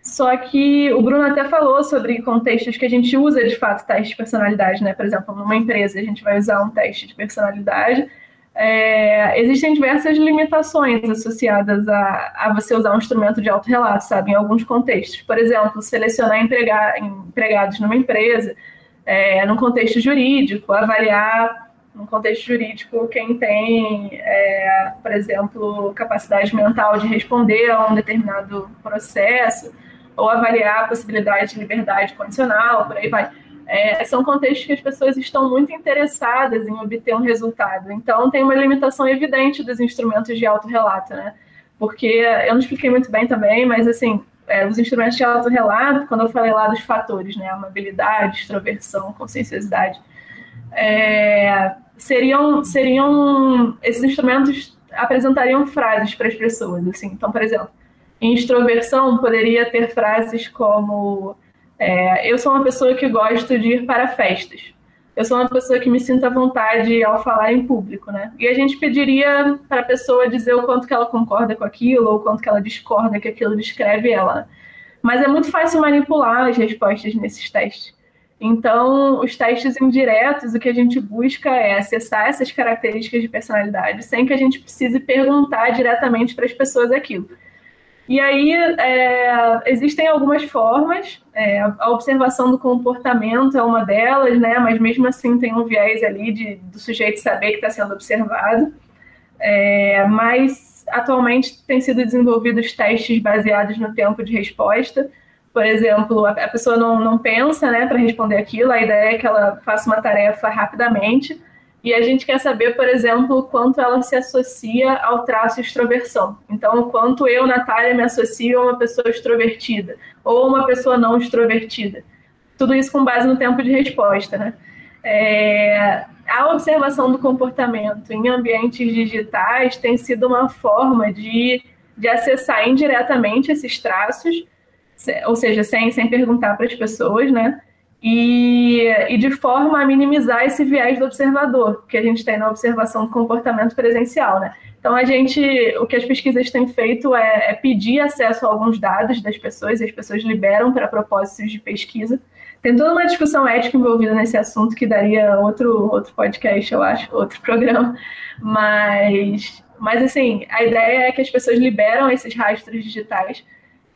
Só que o Bruno até falou sobre contextos que a gente usa de fato testes de personalidade, né? Por exemplo, numa empresa a gente vai usar um teste de personalidade. É, existem diversas limitações associadas a, a, você usar um instrumento de autorrelato, sabe? Em alguns contextos. Por exemplo, selecionar emprega, empregados numa empresa, é, num contexto jurídico, avaliar num contexto jurídico quem tem, é, por exemplo, capacidade mental de responder a um determinado processo ou avaliar a possibilidade de liberdade condicional, por aí vai. É, são contextos que as pessoas estão muito interessadas em obter um resultado. Então, tem uma limitação evidente dos instrumentos de autorrelato, né? Porque eu não expliquei muito bem também, mas assim, é, os instrumentos de autorrelato, quando eu falei lá dos fatores, né? Amabilidade, extroversão, conscienciosidade, é, seriam, seriam esses instrumentos apresentariam frases para as pessoas, assim. Então, por exemplo, em extroversão, poderia ter frases como: é, Eu sou uma pessoa que gosto de ir para festas. Eu sou uma pessoa que me sinto à vontade ao falar em público, né? E a gente pediria para a pessoa dizer o quanto que ela concorda com aquilo ou o quanto que ela discorda que aquilo descreve ela. Mas é muito fácil manipular as respostas nesses testes. Então, os testes indiretos, o que a gente busca é acessar essas características de personalidade sem que a gente precise perguntar diretamente para as pessoas aquilo. E aí é, existem algumas formas, é, a observação do comportamento é uma delas, né? Mas mesmo assim tem um viés ali de, do sujeito saber que está sendo observado. É, mas atualmente têm sido desenvolvidos testes baseados no tempo de resposta. Por exemplo, a, a pessoa não, não pensa né, para responder aquilo, a ideia é que ela faça uma tarefa rapidamente e a gente quer saber, por exemplo, quanto ela se associa ao traço extroversão. Então, quanto eu, Natália, me associo a uma pessoa extrovertida ou uma pessoa não extrovertida. Tudo isso com base no tempo de resposta, né? É, a observação do comportamento em ambientes digitais tem sido uma forma de, de acessar indiretamente esses traços, ou seja, sem, sem perguntar para as pessoas, né? E, e de forma a minimizar esse viés do observador que a gente tem na observação do comportamento presencial, né? Então a gente, o que as pesquisas têm feito é, é pedir acesso a alguns dados das pessoas, e as pessoas liberam para propósitos de pesquisa. Tem toda uma discussão ética envolvida nesse assunto que daria outro outro podcast, eu acho, outro programa, mas mas assim, a ideia é que as pessoas liberam esses rastros digitais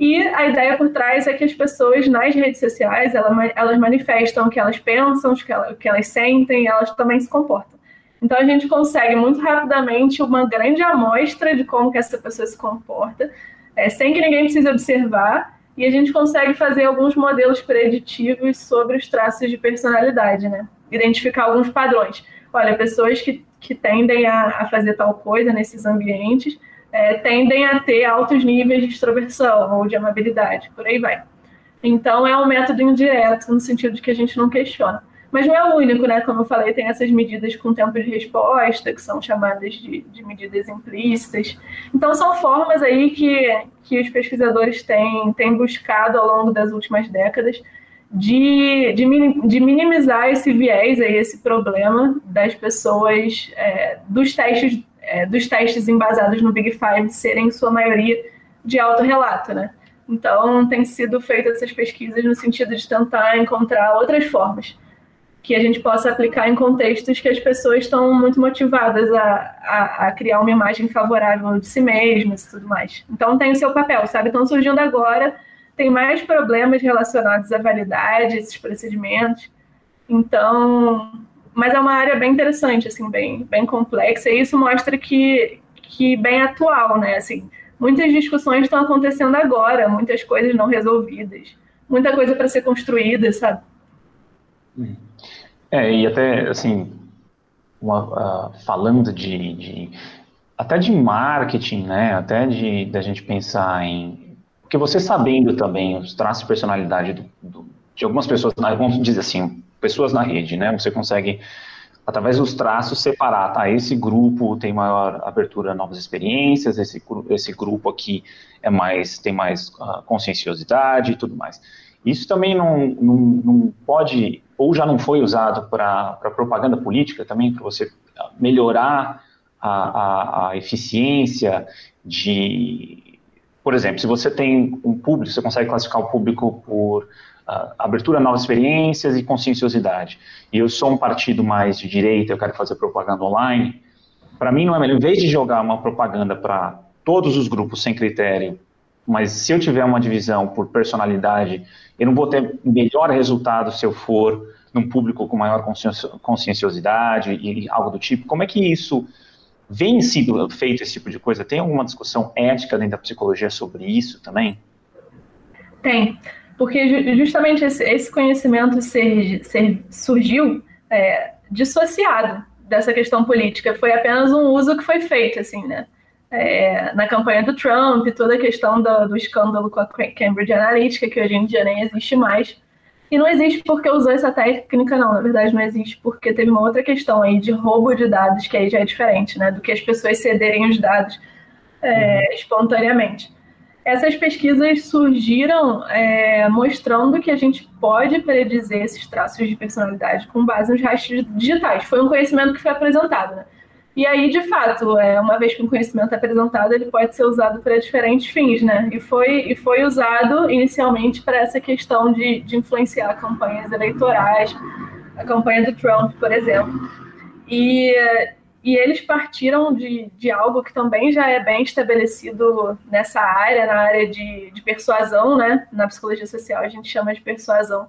e a ideia por trás é que as pessoas nas redes sociais, elas, elas manifestam o que elas pensam, o que elas sentem, elas também se comportam. Então a gente consegue muito rapidamente uma grande amostra de como que essa pessoa se comporta, é, sem que ninguém precise observar, e a gente consegue fazer alguns modelos preditivos sobre os traços de personalidade, né? Identificar alguns padrões. Olha, pessoas que, que tendem a, a fazer tal coisa nesses ambientes é, tendem a ter altos níveis de extroversão ou de amabilidade, por aí vai. Então é um método indireto, no sentido de que a gente não questiona. Mas não é o único, né? Como eu falei, tem essas medidas com tempo de resposta, que são chamadas de, de medidas implícitas. Então são formas aí que, que os pesquisadores têm, têm buscado ao longo das últimas décadas de, de, de, minimizar esse viés aí, esse problema das pessoas, é, dos testes é, dos testes embasados no Big Five serem, em sua maioria, de autorrelato, né? Então, tem sido feitas essas pesquisas no sentido de tentar encontrar outras formas que a gente possa aplicar em contextos que as pessoas estão muito motivadas a, a, a, criar uma imagem favorável de si mesmas e tudo mais. Então, tem o seu papel, sabe? Estão surgindo agora, tem mais problemas relacionados à validade, esses procedimentos. Então, mas é uma área bem interessante, assim, bem, bem complexa, e isso mostra que, que bem atual, né? Assim, muitas discussões estão acontecendo agora, muitas coisas não resolvidas, muita coisa para ser construída, sabe? É, e até, assim, uma, uh, falando de, de, até de marketing, né, até de da gente pensar em, porque você sabendo também os traços de personalidade do, do, de algumas pessoas, vamos dizer assim, pessoas na rede, né, você consegue através dos traços separar, tá? Esse grupo tem maior abertura a novas experiências, esse, esse grupo aqui é mais tem mais uh, conscienciosidade e tudo mais. Isso também não, não, não pode, ou já não foi usado para propaganda política também, para você melhorar a, a, a, eficiência de. Por exemplo, se você tem um público, você consegue classificar o público por abertura a novas experiências e conscienciosidade. E eu sou um partido mais de direita, eu quero fazer propaganda online. Para mim, não é melhor, em vez de jogar uma propaganda para todos os grupos sem critério mas se eu tiver uma divisão por personalidade, eu não vou ter melhor resultado se eu for num público com maior conscienciosidade e algo do tipo. Como é que isso vem sido feito esse tipo de coisa? Tem alguma discussão ética dentro da psicologia sobre isso também? Tem, porque justamente esse, esse conhecimento ser, ser, surgiu é, dissociado dessa questão política. Foi apenas um uso que foi feito, assim, né? é, na campanha do Trump, toda a questão do, do, escândalo com a Cambridge Analytica, que hoje em dia nem existe mais. E não existe porque usou essa técnica, não. Na verdade, não existe porque teve uma outra questão aí de roubo de dados, que aí já é diferente, né? Do que as pessoas cederem os dados é, uhum. espontaneamente. Essas pesquisas surgiram é, mostrando que a gente pode predizer esses traços de personalidade com base nos rastros digitais. Foi um conhecimento que foi apresentado, né? E aí, de fato, é, uma vez que um conhecimento é apresentado, ele pode ser usado para diferentes fins, né? E foi, e foi usado inicialmente para essa questão de, de influenciar campanhas eleitorais, a campanha do Trump, por exemplo. E, e eles partiram de, de algo que também já é bem estabelecido nessa área, na área de, de persuasão, né? Na psicologia social a gente chama de persuasão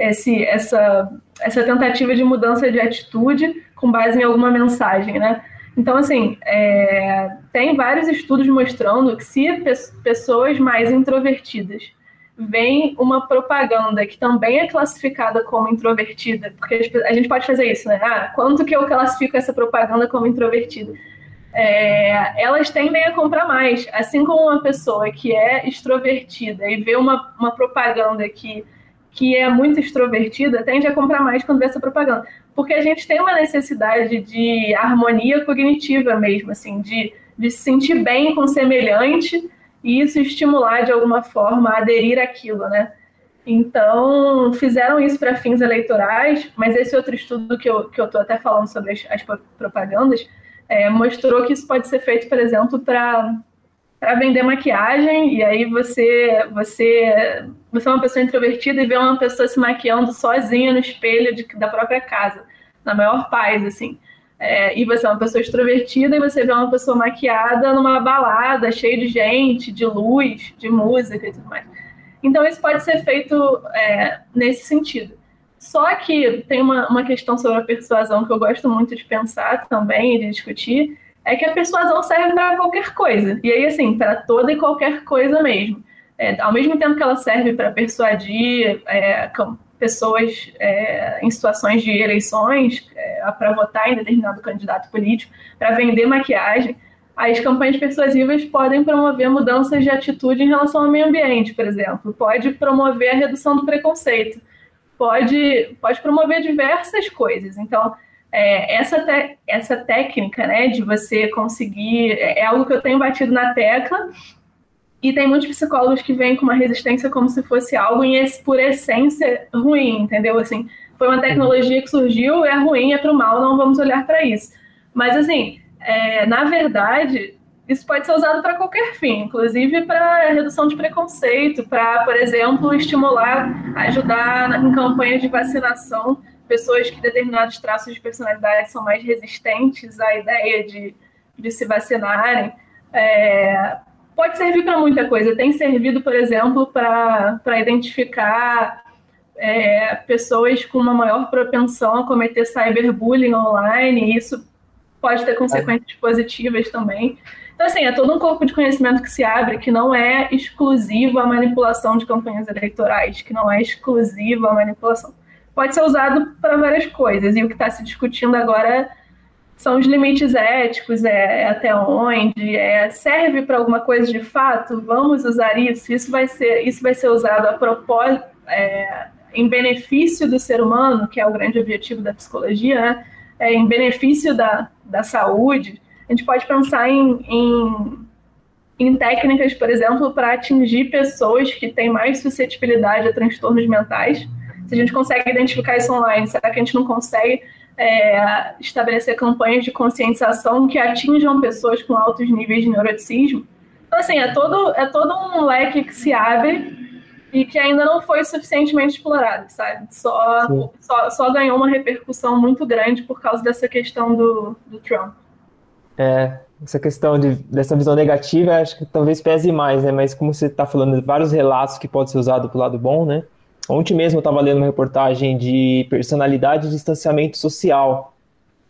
esse, essa, essa tentativa de mudança de atitude com base em alguma mensagem, né? Então, assim, é, tem vários estudos mostrando que se pessoas mais introvertidas veem uma propaganda que também é classificada como introvertida, porque a gente pode fazer isso, né? Ah, quanto que eu classifico essa propaganda como introvertida? É, elas tendem a comprar mais. Assim como uma pessoa que é extrovertida e vê uma, uma propaganda que que é muito extrovertida tende a comprar mais quando vê essa propaganda. Porque a gente tem uma necessidade de harmonia cognitiva mesmo, assim, de, de se sentir bem com semelhante e isso estimular de alguma forma a aderir àquilo, né? Então, fizeram isso para fins eleitorais, mas esse outro estudo que eu estou que eu até falando sobre as, as propagandas é, mostrou que isso pode ser feito, por exemplo, para para vender maquiagem e aí você você você é uma pessoa introvertida e vê uma pessoa se maquiando sozinha no espelho de, da própria casa na maior paz assim é, e você é uma pessoa extrovertida e você vê uma pessoa maquiada numa balada cheia de gente de luz de música e tudo mais então isso pode ser feito é, nesse sentido só que tem uma, uma questão sobre a persuasão que eu gosto muito de pensar também e de discutir é que a persuasão serve para qualquer coisa. E aí, assim, para toda e qualquer coisa mesmo. É, ao mesmo tempo que ela serve para persuadir é, pessoas é, em situações de eleições, é, para votar em determinado candidato político, para vender maquiagem, as campanhas persuasivas podem promover mudanças de atitude em relação ao meio ambiente, por exemplo. Pode promover a redução do preconceito. Pode, pode promover diversas coisas. Então, é, essa, essa técnica né, de você conseguir é, é algo que eu tenho batido na tecla e tem muitos psicólogos que vêm com uma resistência como se fosse algo em, por essência ruim, entendeu? Assim, foi uma tecnologia que surgiu, é ruim, é para o mal, não vamos olhar para isso. Mas assim, é, na verdade, isso pode ser usado para qualquer fim, inclusive para redução de preconceito, para, por exemplo, estimular, ajudar em campanhas de vacinação pessoas que determinados traços de personalidade são mais resistentes à ideia de, de se vacinarem. É, pode servir para muita coisa. Tem servido, por exemplo, para identificar é, pessoas com uma maior propensão a cometer cyberbullying online, e isso pode ter consequências positivas também. Então, assim, é todo um corpo de conhecimento que se abre, que não é exclusivo à manipulação de campanhas eleitorais, que não é exclusivo à manipulação. Pode ser usado para várias coisas, e o que está se discutindo agora são os limites éticos, é, é até onde, é, serve para alguma coisa de fato, vamos usar isso, isso vai ser, isso vai ser usado a propósito, é, em benefício do ser humano, que é o grande objetivo da psicologia, né? é, em benefício da, da saúde, a gente pode pensar em, em, em técnicas, por exemplo, para atingir pessoas que têm mais suscetibilidade a transtornos mentais. Se a gente consegue identificar isso online, será que a gente não consegue é, estabelecer campanhas de conscientização que atinjam pessoas com altos níveis de neuroticismo. Então, assim, é todo, é todo um leque que se abre e que ainda não foi suficientemente explorado, sabe? Só, só, só, ganhou uma repercussão muito grande por causa dessa questão do, do Trump. É, essa questão de, dessa visão negativa, acho que talvez pese mais, né? Mas como você está falando de vários relatos que pode ser usado para o lado bom, né? Ontem mesmo eu estava lendo uma reportagem de personalidade e distanciamento social.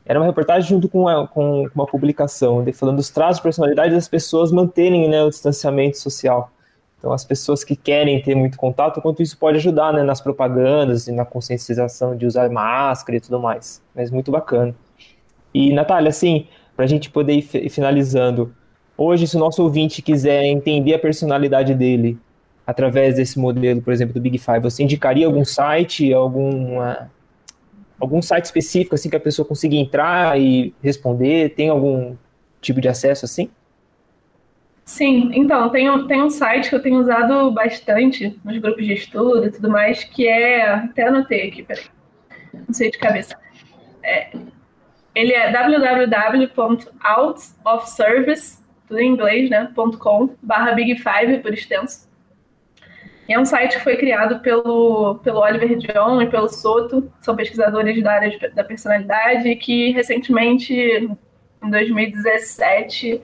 Era uma reportagem junto com uma, com uma publicação, falando dos traços de personalidade das pessoas manterem né, o distanciamento social. Então, as pessoas que querem ter muito contato, quanto isso pode ajudar né, nas propagandas e na conscientização de usar máscara e tudo mais. Mas muito bacana. E, Natália, assim, para a gente poder ir finalizando, hoje, se o nosso ouvinte quiser entender a personalidade dele, através desse modelo, por exemplo, do Big Five, você indicaria algum site, alguma, algum site específico assim que a pessoa consiga entrar e responder? Tem algum tipo de acesso assim? Sim, então, tem tem um site que eu tenho usado bastante nos grupos de estudo e tudo mais, que é. Até anotei aqui, peraí. Não sei de cabeça. É, ele é www.outofservice, tudo em inglês, né? .com, barra Big Five, por extenso. É um site que foi criado pelo, pelo Oliver John e pelo Soto, são pesquisadores da área de, da personalidade, que recentemente, em 2017,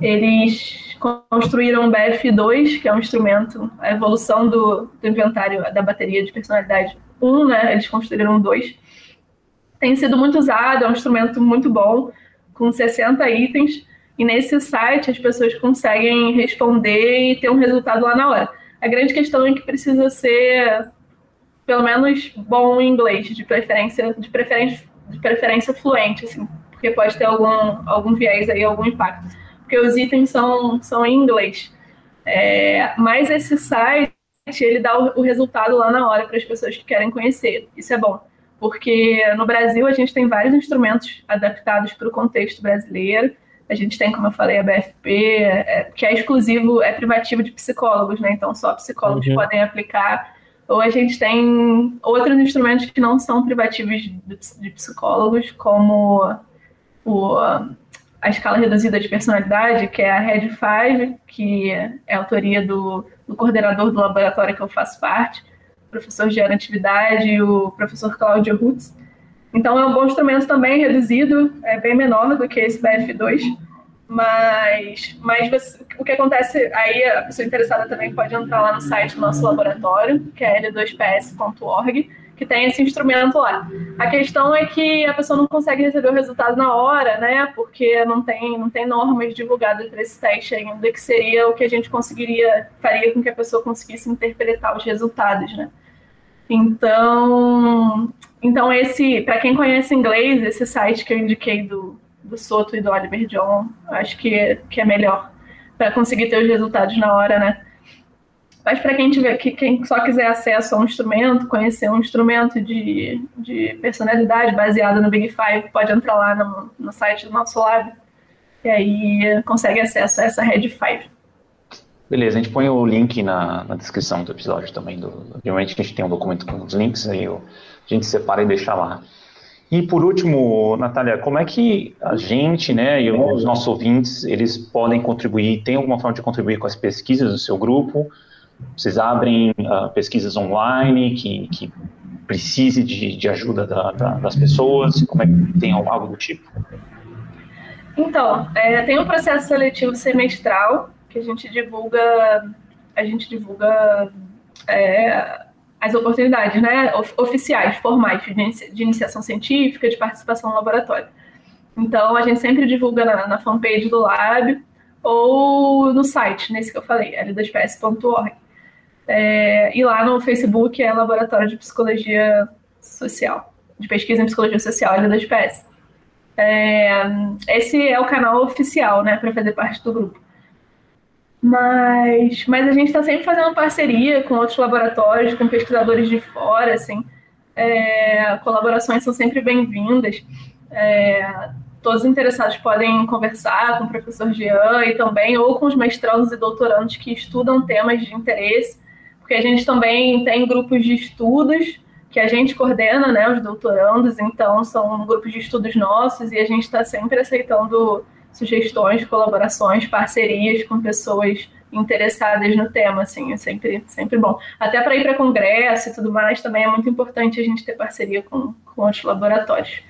eles construíram o BF2, que é um instrumento, a evolução do, do inventário da bateria de personalidade 1, né? Eles construíram dois. Tem sido muito usado, é um instrumento muito bom, com 60 itens, e nesse site as pessoas conseguem responder e ter um resultado lá na hora. A grande questão é que precisa ser pelo menos bom em inglês, de preferência, de preferência, de preferência fluente, assim, porque pode ter algum, algum viés aí, algum impacto. Porque os itens são, são em inglês. É, mas esse site, ele dá o, o resultado lá na hora para as pessoas que querem conhecer. Isso é bom. Porque no Brasil a gente tem vários instrumentos adaptados para o contexto brasileiro. A gente tem, como eu falei, a BFP, é, que é exclusivo, é privativo de psicólogos, né? Então só psicólogos uhum. podem aplicar. Ou a gente tem outros instrumentos que não são privativos de, de psicólogos, como o, a escala reduzida de personalidade, que é a Red 5, que é autoria do, do coordenador do laboratório que eu faço parte, o professor Jean Atividade e o professor Cláudio Rutz. Então é um bom instrumento também, reduzido, é bem menor do que esse BF2, mas, mas você, o que acontece, aí a pessoa interessada também pode entrar lá no site do nosso laboratório, que é l2ps.org, que tem esse instrumento lá. A questão é que a pessoa não consegue receber o resultado na hora, né? Porque não tem, não tem normas divulgadas para esse teste ainda, que seria o que a gente conseguiria, faria com que a pessoa conseguisse interpretar os resultados, né? Então, então esse, para quem conhece inglês, esse site que eu indiquei do, do Soto e do Oliver John, acho que, que é melhor para conseguir ter os resultados na hora, né? Mas para quem tiver, que, quem só quiser acesso a um instrumento, conhecer um instrumento de, de personalidade baseado no Big Five, pode entrar lá no, no site do nosso lab e aí consegue acesso a essa Red Five. Beleza, a gente põe o link na, na descrição do episódio também. Do, obviamente que a gente tem um documento com os links, aí a gente separa e deixa lá. E por último, Natália, como é que a gente, né, e os nossos ouvintes, eles podem contribuir? Tem alguma forma de contribuir com as pesquisas do seu grupo? Vocês abrem uh, pesquisas online que, que precise de, de ajuda da, da, das pessoas? Como é que tem algo do tipo? Então, é, tem um processo seletivo semestral que a gente divulga, a gente divulga é, as oportunidades né, oficiais, formais, de iniciação científica, de participação no laboratório. Então, a gente sempre divulga na, na fanpage do Lab ou no site, nesse que eu falei, l2ps.org. É, e lá no Facebook é Laboratório de Psicologia Social, de Pesquisa em Psicologia Social, L2PS. É, esse é o canal oficial, né, para fazer parte do grupo. Mas, mas a gente está sempre fazendo parceria com outros laboratórios, com pesquisadores de fora, assim. É, colaborações são sempre bem-vindas. É, todos os interessados podem conversar com o professor Jean e também, ou com os mestrandos e doutorandos que estudam temas de interesse, porque a gente também tem grupos de estudos que a gente coordena, né, os doutorandos, então são grupos de estudos nossos e a gente está sempre aceitando sugestões, colaborações, parcerias com pessoas interessadas no tema, assim, é sempre, sempre bom. Até para ir para congresso e tudo mais, também é muito importante a gente ter parceria com, com outros laboratórios.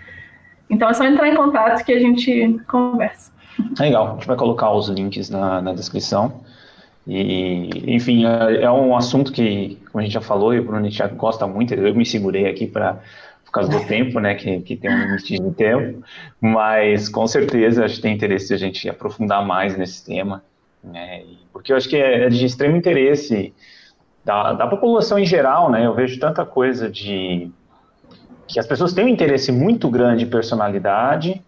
Então é só entrar em contato que a gente conversa. Legal, a gente vai colocar os links na, na descrição. E, enfim, é, é, um assunto que, como a gente já falou, e o Bruno já gosta muito, eu me segurei aqui para causa do tempo, né, que, que tem um limite de tempo, mas com certeza acho que tem interesse a gente aprofundar mais nesse tema, né, porque eu acho que é, é de extremo interesse da, da população em geral, né, eu vejo tanta coisa de que as pessoas têm um interesse muito grande em personalidade,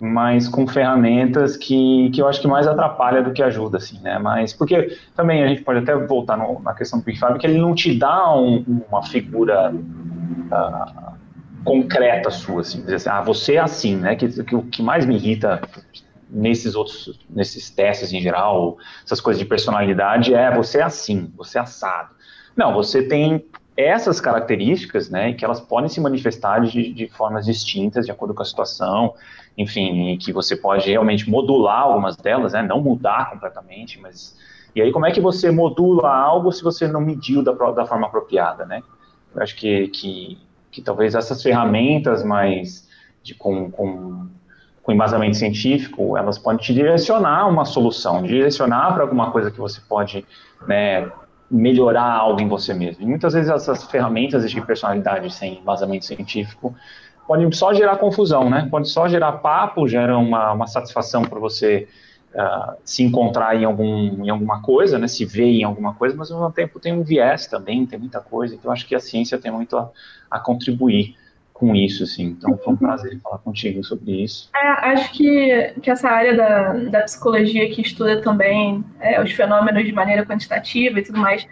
mas com ferramentas que, que eu acho que mais atrapalha do que ajuda, assim, né? Mas porque também a gente pode até voltar no, na questão do PicFab, que ele não te dá um, uma figura uh, concreta sua, assim, dizer assim, ah, você é assim, né? Que, que o que mais me irrita nesses outros, nesses testes em geral, essas coisas de personalidade, é você é assim, você é assado. Não, você tem essas características, né, que elas podem se manifestar de, de formas distintas de acordo com a situação, enfim, e que você pode realmente modular algumas delas, né, não mudar completamente, mas e aí como é que você modula algo se você não mediu da, da forma apropriada, né? Eu acho que, que que talvez essas ferramentas mais de, com, com, com embasamento científico, elas podem te direcionar uma solução, direcionar para alguma coisa que você pode né, melhorar algo em você mesmo. E muitas vezes essas ferramentas de personalidade sem embasamento científico podem só gerar confusão, né? Pode só gerar papo, gera uma, uma satisfação para você uh, se encontrar em, algum, em alguma coisa, né? Se ver em alguma coisa, mas ao mesmo tempo tem um viés também, tem muita coisa. Então acho que a ciência tem muito a, a contribuir com isso, assim. Então, foi um prazer falar contigo sobre isso. É, acho que, que essa área da, da psicologia que estuda também é, os fenômenos de maneira quantitativa e tudo mais,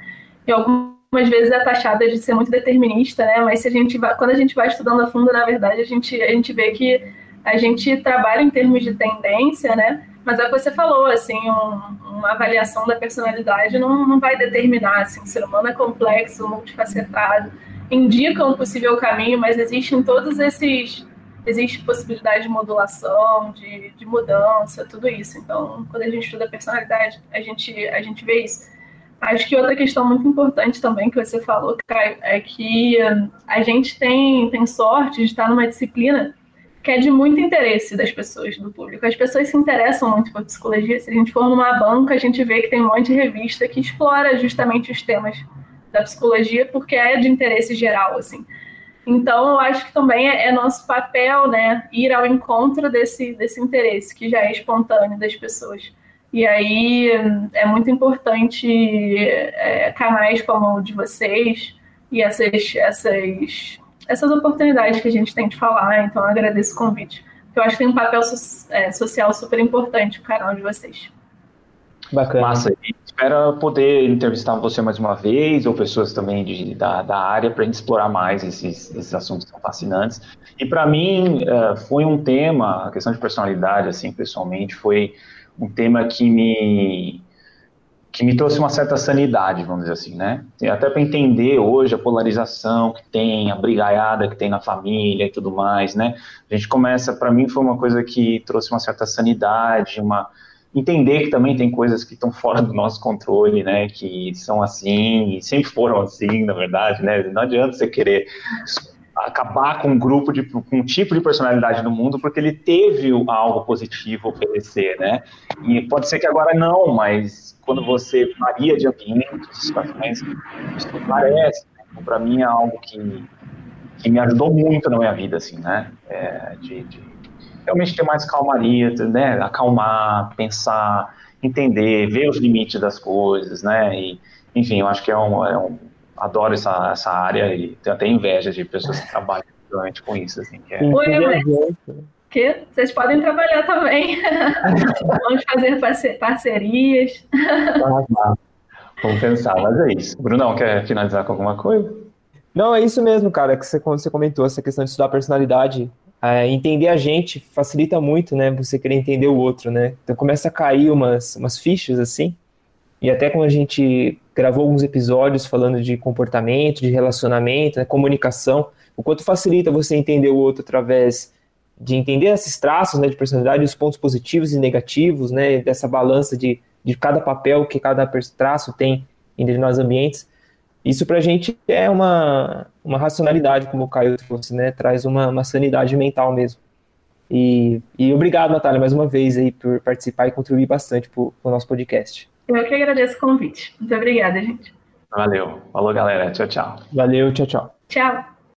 e algumas vezes é taxada de ser muito determinista, né? Mas se a gente vai, quando a gente vai estudando a fundo, na verdade, a gente, a gente vê que a gente trabalha em termos de tendência, né? Mas é o que você falou, assim, um, uma avaliação da personalidade não, não vai determinar, assim, o ser humano é complexo, multifacetado, indica um possível caminho, mas existem todos esses existe possibilidade de modulação, de, de mudança, tudo isso. Então, quando a gente estuda a personalidade, a gente, a gente vê isso. Acho que outra questão muito importante também que você falou, Caio, é que a gente tem, tem sorte de estar numa disciplina que é de muito interesse das pessoas, do público. As pessoas se interessam muito por psicologia. Se a gente for numa banca, a gente vê que tem um monte de revista que explora justamente os temas da psicologia, porque é de interesse geral, assim. Então, eu acho que também é, é, nosso papel, né, ir ao encontro desse, desse interesse, que já é espontâneo das pessoas. E aí é muito importante é, canais como o de vocês e essas, essas, essas oportunidades que a gente tem de falar. Então, eu agradeço o convite. Eu acho que tem um papel so, é, social super importante o canal de vocês. Bacana. Massa. E espera poder entrevistar você mais uma vez, ou pessoas também de, da, da área, para a gente explorar mais esses, esses assuntos tão fascinantes. E para mim, uh, foi um tema, a questão de personalidade, assim, pessoalmente, foi um tema que me que me trouxe uma certa sanidade, vamos dizer assim, né? Até para entender hoje a polarização que tem, a brigaiada que tem na família e tudo mais, né? A gente começa, para mim foi uma coisa que trouxe uma certa sanidade, uma entender que também tem coisas que estão fora do nosso controle, né? Que são assim, e sempre foram assim, na verdade, né? Não adianta você querer acabar com um grupo de com um tipo de personalidade no mundo porque ele teve algo positivo a oferecer, né? E pode ser que agora não, mas quando você varia de ambiente, de situações, isso parece. Né? Então, para mim é algo que, que me ajudou muito na minha vida, assim, né? É, de, de, realmente ter mais calmaria, né? Acalmar, pensar, entender, ver os limites das coisas, né? E, enfim, eu acho que é um, é um adoro essa, essa área e tenho até inveja de pessoas que trabalham realmente com isso, assim, que é... Oi, que vocês podem trabalhar também. Vamos fazer parcerias. Vamos pensar, mas é isso. Brunão, quer finalizar com alguma coisa? Não, é isso mesmo, cara, que você, quando você comentou, essa questão de estudar personalidade. É, entender a gente facilita muito, né? Você querer entender o outro, né? Então começa a cair umas, umas fichas assim. E até quando a gente gravou alguns episódios falando de comportamento, de relacionamento, né, comunicação, o quanto facilita você entender o outro através de entender esses traços né, de personalidade, os pontos positivos e negativos, né, dessa balança de, de cada papel que cada traço tem em determinados ambientes. Isso para a gente é uma, uma racionalidade, como o Caio trouxe, né, traz uma, uma sanidade mental mesmo. E, e obrigado, Natália, mais uma vez aí por participar e contribuir bastante para o nosso podcast. Eu que agradeço o convite. Muito obrigada, gente. Valeu. Falou, galera. Tchau, tchau. Valeu, tchau, tchau. Tchau.